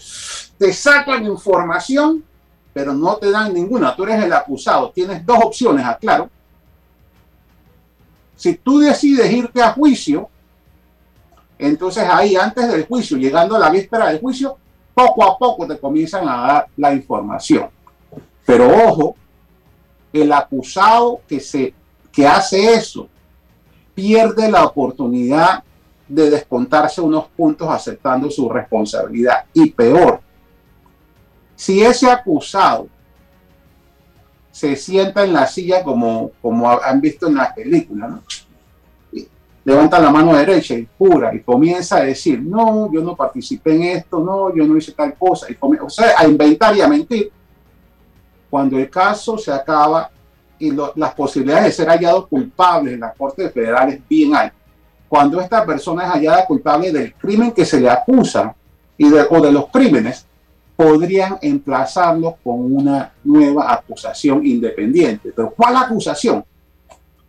te sacan información, pero no te dan ninguna. Tú eres el acusado, tienes dos opciones, aclaro. Si tú decides irte a juicio, entonces ahí antes del juicio, llegando a la víspera del juicio, poco a poco te comienzan a dar la información. Pero ojo, el acusado que, se, que hace eso pierde la oportunidad de descontarse unos puntos aceptando su responsabilidad. Y peor, si ese acusado se sienta en la silla como, como han visto en la película, levanta la mano derecha y jura y comienza a decir, no, yo no participé en esto, no, yo no hice tal cosa, y o sea, a inventar y a mentir. Cuando el caso se acaba y las posibilidades de ser hallado culpable en la Corte Federal es bien alta cuando esta persona es hallada culpable del crimen que se le acusa y de, o de los crímenes, podrían emplazarlo con una nueva acusación independiente. Pero ¿cuál acusación?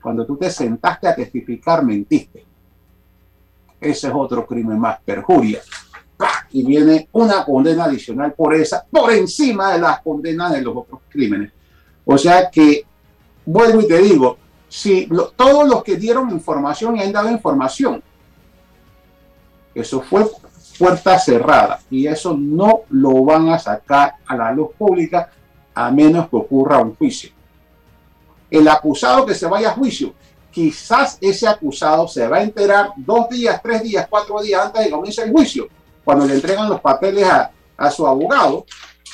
Cuando tú te sentaste a testificar, mentiste. Ese es otro crimen más, perjuria. Y viene una condena adicional por esa, por encima de las condenas de los otros crímenes. O sea que, vuelvo y te digo, si todos los que dieron información y han dado información, eso fue puerta cerrada y eso no lo van a sacar a la luz pública a menos que ocurra un juicio. El acusado que se vaya a juicio, quizás ese acusado se va a enterar dos días, tres días, cuatro días antes de que el juicio, cuando le entregan los papeles a, a su abogado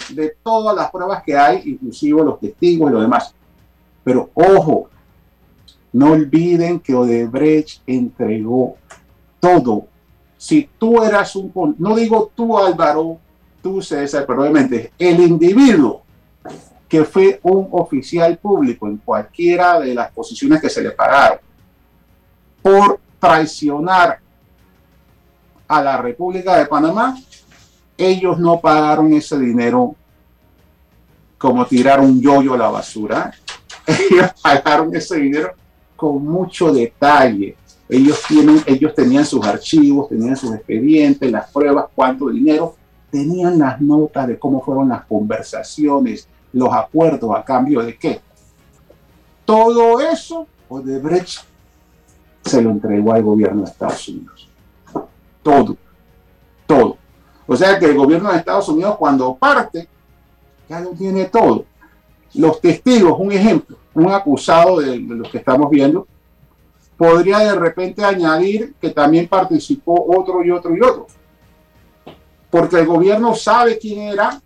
de todas las pruebas que hay, inclusive los testigos y lo demás. Pero ojo, no olviden que Odebrecht entregó todo. Si tú eras un, no digo tú Álvaro, tú César, pero obviamente el individuo que fue un oficial público en cualquiera de las posiciones que se le pagaron por traicionar a la República de Panamá, ellos no pagaron ese dinero como tirar un yoyo a la basura. Ellos pagaron ese dinero con mucho detalle. Ellos, tienen, ellos tenían sus archivos, tenían sus expedientes, las pruebas, cuánto dinero, tenían las notas de cómo fueron las conversaciones, los acuerdos a cambio de qué. Todo eso Odebrecht se lo entregó al gobierno de Estados Unidos. Todo, todo. O sea que el gobierno de Estados Unidos cuando parte, ya lo tiene todo. Los testigos, un ejemplo, un acusado de, los que estamos viendo, podría de repente añadir que también participó otro y otro y otro. Porque el gobierno sabe quién era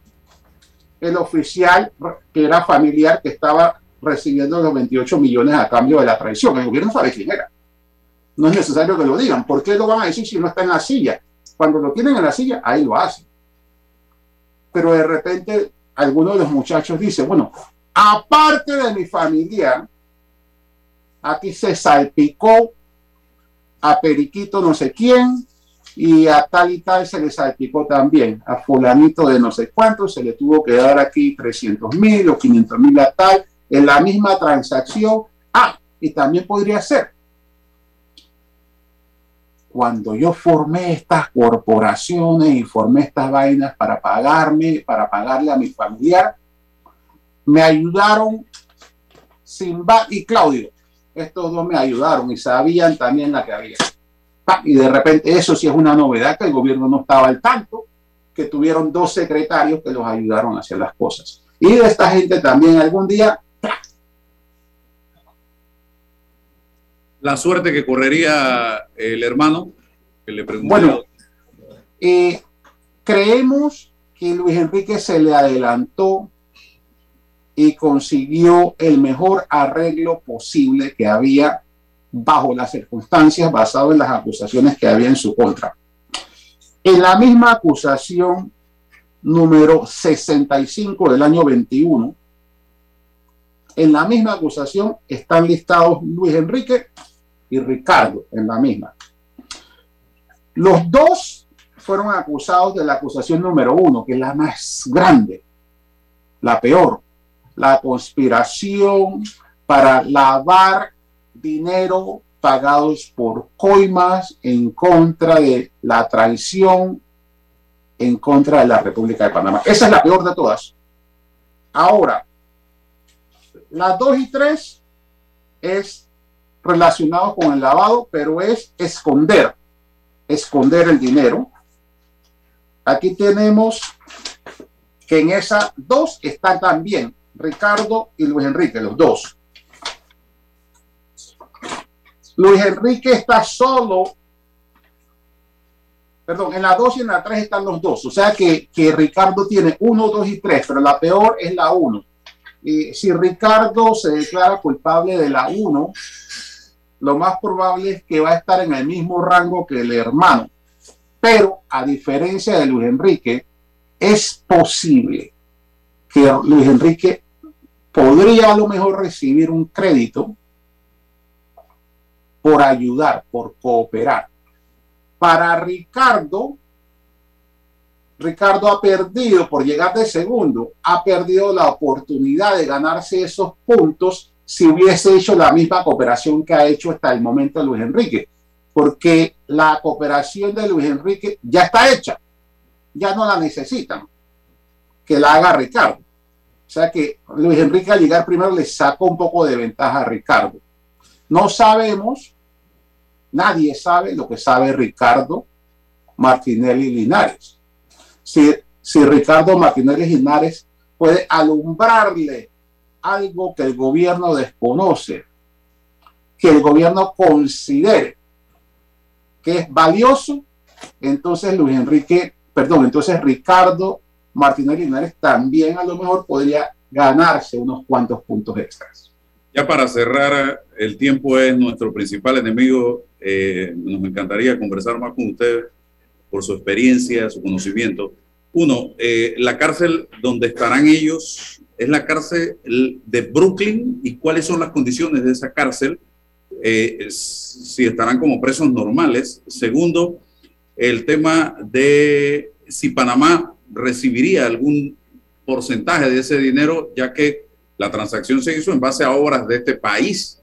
el oficial que era familiar que estaba recibiendo los 28 millones a cambio de la traición. El gobierno sabe quién era. No es necesario que lo digan. ¿Por qué lo van a decir si no está en la silla? Cuando lo tienen en la silla, ahí lo hacen. Pero de repente alguno de los muchachos dice, bueno, aparte de mi familia, aquí se salpicó a Periquito no sé quién y a tal y tal se le salpicó también, a fulanito de no sé cuánto se le tuvo que dar aquí 300 mil o 500 mil a tal en la misma transacción. Ah, y también podría ser. Cuando yo formé estas corporaciones y formé estas vainas para pagarme, para pagarle a mi familiar, me ayudaron Simba y Claudio. Estos dos me ayudaron y sabían también la que había. Y de repente eso sí es una novedad que el gobierno no estaba al tanto, que tuvieron dos secretarios que los ayudaron a hacer las cosas. Y de esta gente también algún día... La suerte que correría el hermano, que le preguntó. Bueno, eh, creemos que Luis Enrique se le adelantó y consiguió el mejor arreglo posible que había bajo las circunstancias, basado en las acusaciones que había en su contra. En la misma acusación número 65 del año 21, en la misma acusación están listados Luis Enrique y Ricardo, en la misma. Los dos fueron acusados de la acusación número uno, que es la más grande, la peor, la conspiración para lavar dinero pagados por coimas en contra de la traición en contra de la República de Panamá. Esa es la peor de todas. Ahora, las dos y tres es relacionado con el lavado, pero es esconder, esconder el dinero. Aquí tenemos que en esas dos están también Ricardo y Luis Enrique, los dos. Luis Enrique está solo, perdón, en la 2 y en la 3 están los dos. O sea que, que Ricardo tiene 1, 2 y 3, pero la peor es la 1. Y si Ricardo se declara culpable de la 1, lo más probable es que va a estar en el mismo rango que el hermano. Pero a diferencia de Luis Enrique, es posible que Luis Enrique podría a lo mejor recibir un crédito por ayudar, por cooperar. Para Ricardo, Ricardo ha perdido por llegar de segundo, ha perdido la oportunidad de ganarse esos puntos si hubiese hecho la misma cooperación que ha hecho hasta el momento Luis Enrique, porque la cooperación de Luis Enrique ya está hecha, ya no la necesitan, que la haga Ricardo. O sea que Luis Enrique al llegar primero le sacó un poco de ventaja a Ricardo. No sabemos, nadie sabe lo que sabe Ricardo Martinelli Linares. Si, si Ricardo Martinelli Linares puede alumbrarle algo que el gobierno desconoce, que el gobierno considere que es valioso, entonces Luis Enrique, perdón, entonces Ricardo Martinelli Linares también a lo mejor podría ganarse unos cuantos puntos extras. Ya para cerrar, el tiempo es nuestro principal enemigo. Eh, nos encantaría conversar más con usted por su experiencia, su conocimiento. Uno, eh, la cárcel donde estarán ellos es la cárcel de Brooklyn y cuáles son las condiciones de esa cárcel, eh, si estarán como presos normales. Segundo, el tema de si Panamá recibiría algún porcentaje de ese dinero, ya que la transacción se hizo en base a obras de este país,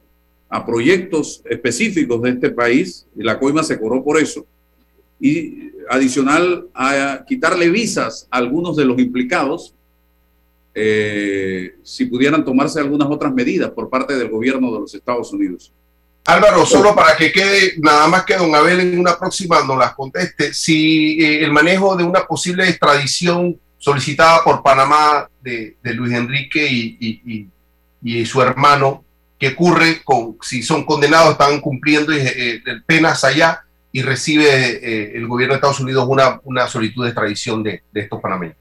a proyectos específicos de este país, y la coima se cobró por eso. Y adicional a quitarle visas a algunos de los implicados, eh, si pudieran tomarse algunas otras medidas por parte del gobierno de los Estados Unidos. Álvaro, solo para que quede, nada más que don Abel en una próxima nos las conteste, si eh, el manejo de una posible extradición solicitada por Panamá de, Luis Enrique y, su hermano, ¿qué ocurre con si son condenados, están cumpliendo eh, eh, penas allá y recibe eh, el gobierno de Estados Unidos una, una solicitud de extradición de, estos panameños?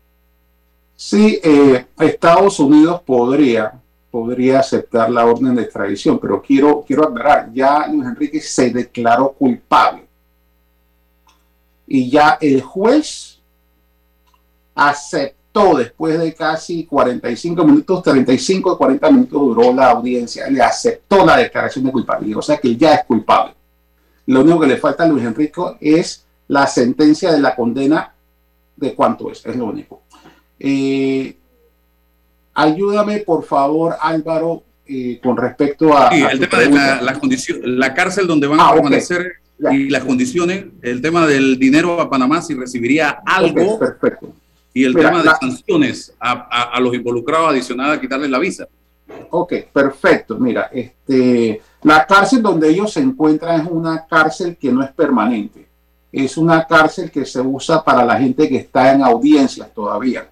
Sí, Estados Unidos podría, podría aceptar la orden de extradición, pero quiero, quiero aclarar, ya Luis Enrique se declaró culpable y ya el juez aceptó después de casi 45 minutos, 35 o 40 minutos duró la audiencia, le aceptó la declaración de culpabilidad, o sea que ya es culpable. Lo único que le falta a Luis Enrico es la sentencia de la condena de cuánto es, es lo único. Eh, ayúdame, por favor, Álvaro, eh, con respecto a... el tema de la, condición, la cárcel donde van a ah, permanecer y las condiciones, el tema del dinero a Panamá, si recibiría algo. perfecto y el tema de sanciones a, a, los involucrados adicionadas a quitarles la visa. Ok, perfecto. Mira, este, la cárcel donde ellos se encuentran es una cárcel que no es permanente. Es una cárcel que se usa para la gente que está en audiencias todavía.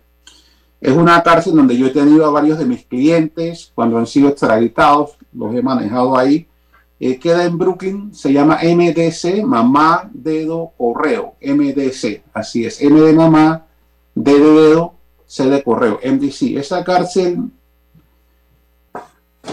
Es una cárcel donde yo he tenido a varios de mis clientes cuando han sido extraditados, los he manejado ahí. Eh, queda en Brooklyn, se llama MDC, Mamá Dedo Correo, MDC, así es, M de Mamá, de dedo, C de correo, MDC. Esa cárcel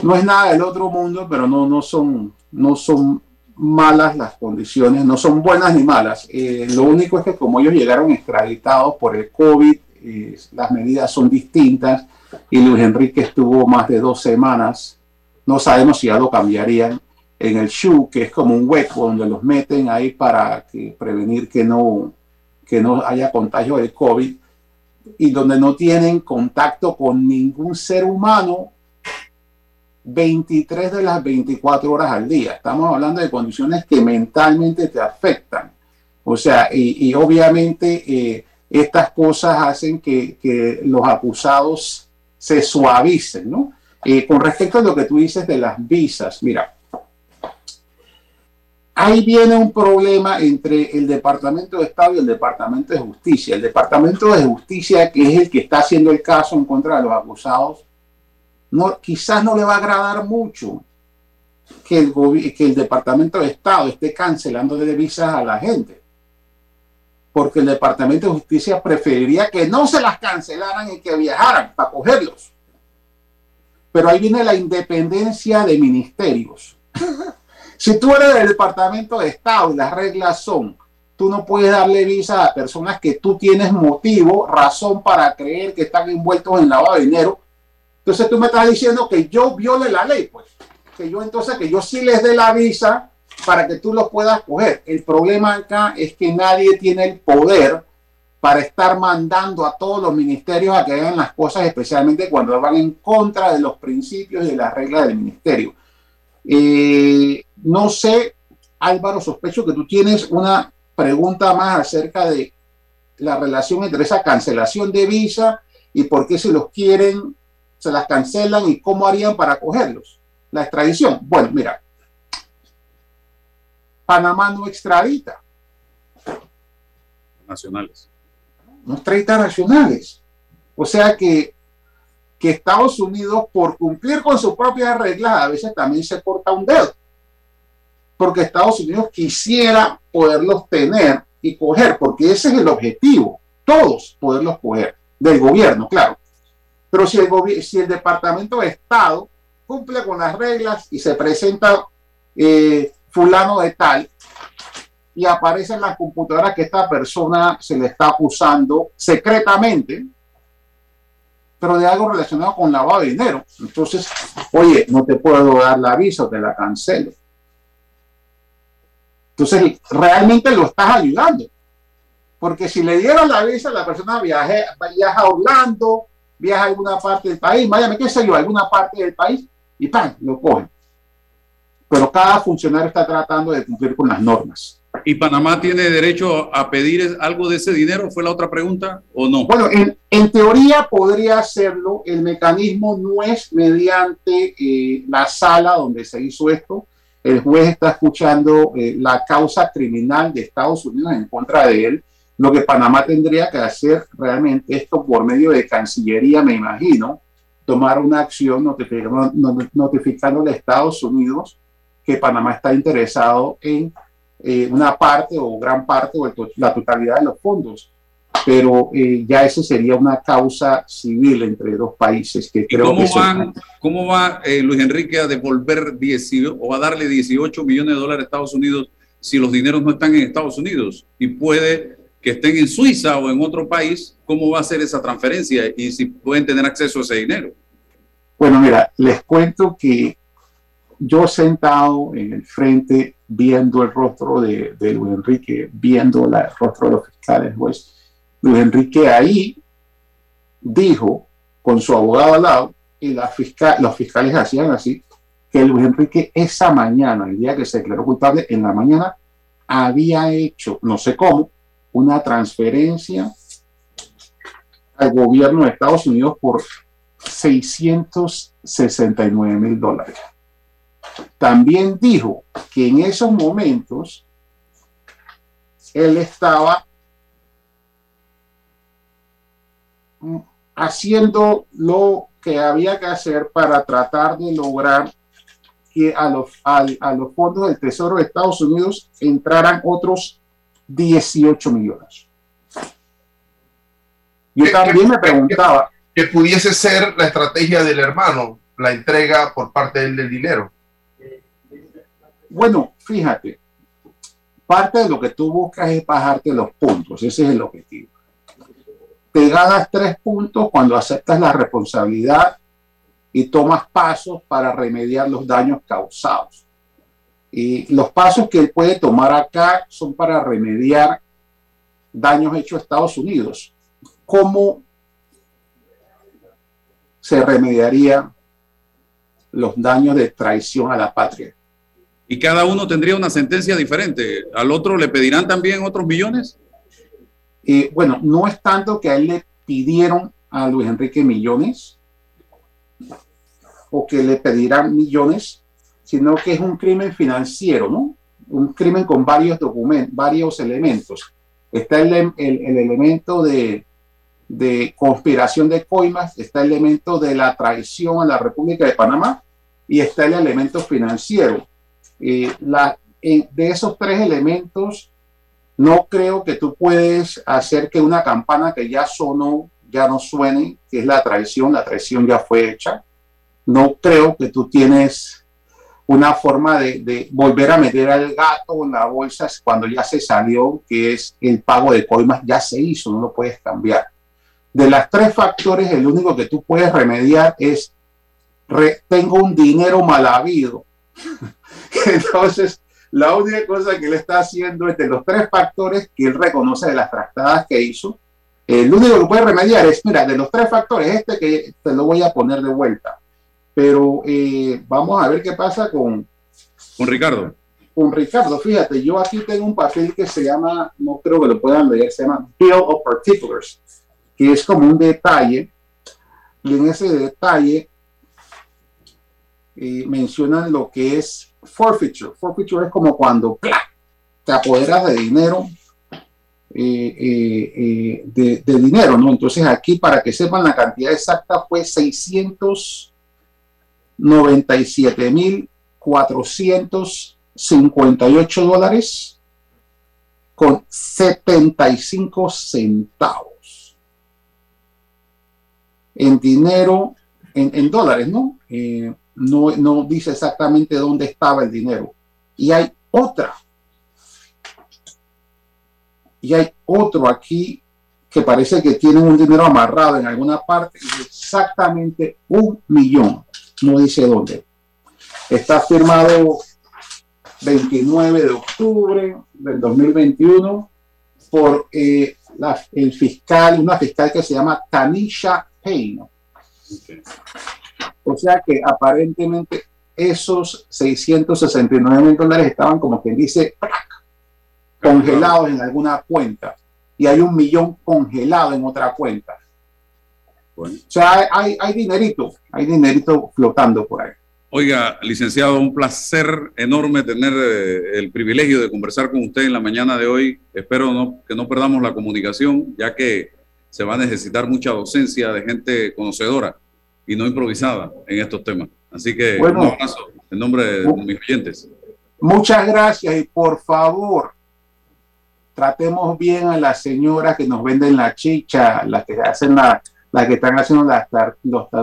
no es nada del otro mundo, pero no, no son, no son malas las condiciones, no son buenas ni malas. Eh, lo único es que como ellos llegaron extraditados por el COVID, eh, las medidas son distintas y Luis Enrique estuvo más de dos semanas. No sabemos si ya lo cambiarían en el SHU, que es como un hueco donde los meten ahí para prevenir que no, que no haya contagio del COVID y donde no tienen contacto con ningún ser humano 23 de las 24 horas al día. Estamos hablando de condiciones que mentalmente te afectan. O sea, y, obviamente eh, estas cosas hacen que, los acusados se suavicen, ¿no? Eh, con respecto a lo que tú dices de las visas, mira, ahí viene un problema entre el Departamento de Estado y el Departamento de Justicia. El Departamento de Justicia, que es el que está haciendo el caso en contra de los acusados, quizás no le va a agradar mucho que el, que el Departamento de Estado esté cancelando de visas a la gente. Porque el Departamento de Justicia preferiría que no se las cancelaran y que viajaran para cogerlos. Pero ahí viene la independencia de ministerios. si tú eres del Departamento de Estado y las reglas son, tú no puedes darle visa a personas que tú tienes motivo, razón para creer que están envueltos en lavado de dinero, entonces tú me estás diciendo que yo viole la ley, pues. Que yo entonces, que yo sí les dé la visa para que tú lo puedas coger. El problema acá es que nadie tiene el poder para estar mandando a todos los ministerios a que hagan las cosas, especialmente cuando van en contra de los principios y de las reglas del ministerio. Eh, no sé, Álvaro, sospecho que tú tienes una pregunta más acerca de la relación entre esa cancelación de visa y por qué se los quieren se las cancelan y cómo harían para cogerlos. La extradición. Bueno, mira, Panamá no extradita. Nacionales. No extradita nacionales. O sea que, que Estados Unidos, por cumplir con sus propias reglas, a veces también se corta un dedo. Porque Estados Unidos quisiera poderlos tener y coger, porque ese es el objetivo, todos poderlos coger, del gobierno, claro. Pero si el, si el Departamento de Estado cumple con las reglas y se presenta eh, fulano de tal y aparece en la computadora que esta persona se le está acusando secretamente, pero de algo relacionado con lavado de dinero. Entonces, oye, no te puedo dar la visa, te la cancelo. Entonces, realmente lo estás ayudando. Porque si le dieron la visa, la persona viaja, viaja a Orlando, viaja a alguna parte del país, Miami, qué sé yo, a alguna parte del país, y ¡pam! lo cogen. Pero cada funcionario está tratando de cumplir con las normas. ¿Y Panamá tiene derecho a pedir algo de ese dinero? ¿Fue la otra pregunta o no? Bueno, en, teoría podría hacerlo. El mecanismo no es mediante eh, la sala donde se hizo esto. El juez está escuchando eh, la causa criminal de Estados Unidos en contra de él lo que Panamá tendría que hacer realmente esto por medio de Cancillería, me imagino, tomar una acción notificando, a Estados Unidos que Panamá está interesado en eh, una parte o gran parte o la totalidad de los fondos. Pero eh, ya eso sería una causa civil entre dos países que creo cómo que ¿Cómo va eh, Luis Enrique a devolver 18 o a darle 18 millones de dólares a Estados Unidos si los dineros no están en Estados Unidos? Y puede que estén en Suiza o en otro país, ¿cómo va a ser esa transferencia y si pueden tener acceso a ese dinero? Bueno, mira, les cuento que yo sentado en el frente viendo el rostro de, Luis Enrique, viendo el rostro de los fiscales, pues Luis Enrique ahí dijo con su abogado al lado y los fiscales hacían así, que Luis Enrique esa mañana, el día que se declaró culpable, en la mañana había hecho, no sé cómo, una transferencia al gobierno de Estados Unidos por 669 mil dólares. También dijo que en esos momentos él estaba haciendo lo que había que hacer para tratar de lograr que a los, a los fondos del Tesoro de Estados Unidos entraran otros 18 millones. Yo también me preguntaba. Que pudiese ser la estrategia del hermano, la entrega por parte del dinero. Bueno, fíjate, parte de lo que tú buscas es bajarte los puntos, ese es el objetivo. Te ganas tres puntos cuando aceptas la responsabilidad y tomas pasos para remediar los daños causados. Y los pasos que él puede tomar acá son para remediar daños hechos a Estados Unidos. ¿Cómo se remediaría los daños de traición a la patria? Y cada uno tendría una sentencia diferente. ¿Al otro le pedirán también otros millones? Y bueno, no es tanto que a él le pidieron a Luis Enrique millones o que le pedirán millones, sino que es un crimen financiero, ¿no? Un crimen con varios documentos, varios elementos. Está el, el, elemento de, de, conspiración de coimas, está el elemento de la traición a la República de Panamá y está el elemento financiero. Eh, la, de esos tres elementos, no creo que tú puedes hacer que una campana que ya sonó, ya no suene, que es la traición, la traición ya fue hecha. No creo que tú tienes una forma de, volver a meter al gato en la bolsa cuando ya se salió, que es el pago de coimas, ya se hizo, no lo puedes cambiar. De las tres factores, el único que tú puedes remediar es, tengo un dinero mal habido. Entonces, la única cosa que él está haciendo es de los tres factores que él reconoce de las tractadas que hizo, el único que puede remediar es, mira, de los tres factores, este que te lo voy a poner de vuelta. Pero eh, vamos a ver qué pasa con... Con Ricardo. Con Ricardo, fíjate, yo aquí tengo un papel que se llama, no creo que lo puedan leer, se llama Bill of Particulars, que es como un detalle, y en ese detalle eh, mencionan lo que es forfeiture. Forfeiture es como cuando te apoderas de dinero, eh, de, de, dinero, ¿no? Entonces aquí, para que sepan la cantidad exacta, fue 600 97.458 dólares con 75 centavos. En dinero, en, dólares, ¿no? Eh, ¿no? No dice exactamente dónde estaba el dinero. Y hay otra. Y hay otro aquí que parece que tiene un dinero amarrado en alguna parte, exactamente un millón no dice dónde. Está firmado 29 de octubre del 2021 por eh, el fiscal, una fiscal que se llama Tanisha Payne. O sea que aparentemente esos 669 mil dólares estaban como quien dice congelados en alguna cuenta y hay un millón congelado en otra cuenta. O sea, hay, hay dinerito, hay dinerito flotando por ahí. Oiga, licenciado, un placer enorme tener eh, el privilegio de conversar con usted en la mañana de hoy. Espero no, que no perdamos la comunicación, ya que se va a necesitar mucha docencia de gente conocedora y no improvisada en estos temas. Así que un abrazo en nombre de mis oyentes. Muchas gracias y por favor, tratemos bien a las señoras que nos venden la chicha, las que hacen la las que están haciendo las,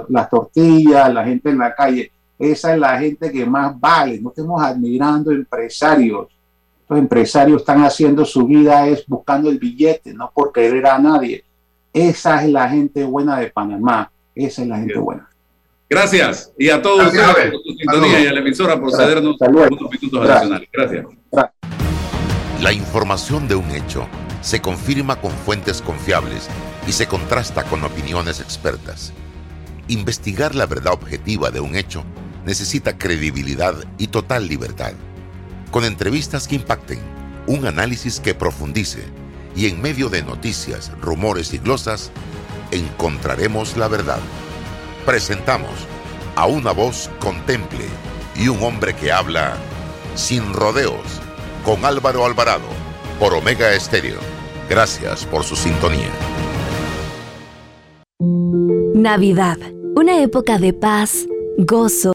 las tortillas, la gente en la calle. Esa es la gente que más vale. No estemos admirando empresarios. Los empresarios están haciendo su vida es buscando el billete, no por querer a nadie. Esa es la gente buena de Panamá. Esa es la gente buena. Gracias. Y a todos ustedes por su sintonía y a la emisora por cedernos unos minutos adicionales. Gracias. La información de un hecho se confirma con fuentes confiables y se contrasta con opiniones expertas. Investigar la verdad objetiva de un hecho necesita credibilidad y total libertad. Con entrevistas que impacten, un análisis que profundice y en medio de noticias, rumores y glosas, encontraremos la verdad. Presentamos a una voz contemple y un hombre que habla sin rodeos con Álvaro Alvarado por Omega Estéreo. Gracias por su sintonía. Navidad, una época de paz, gozo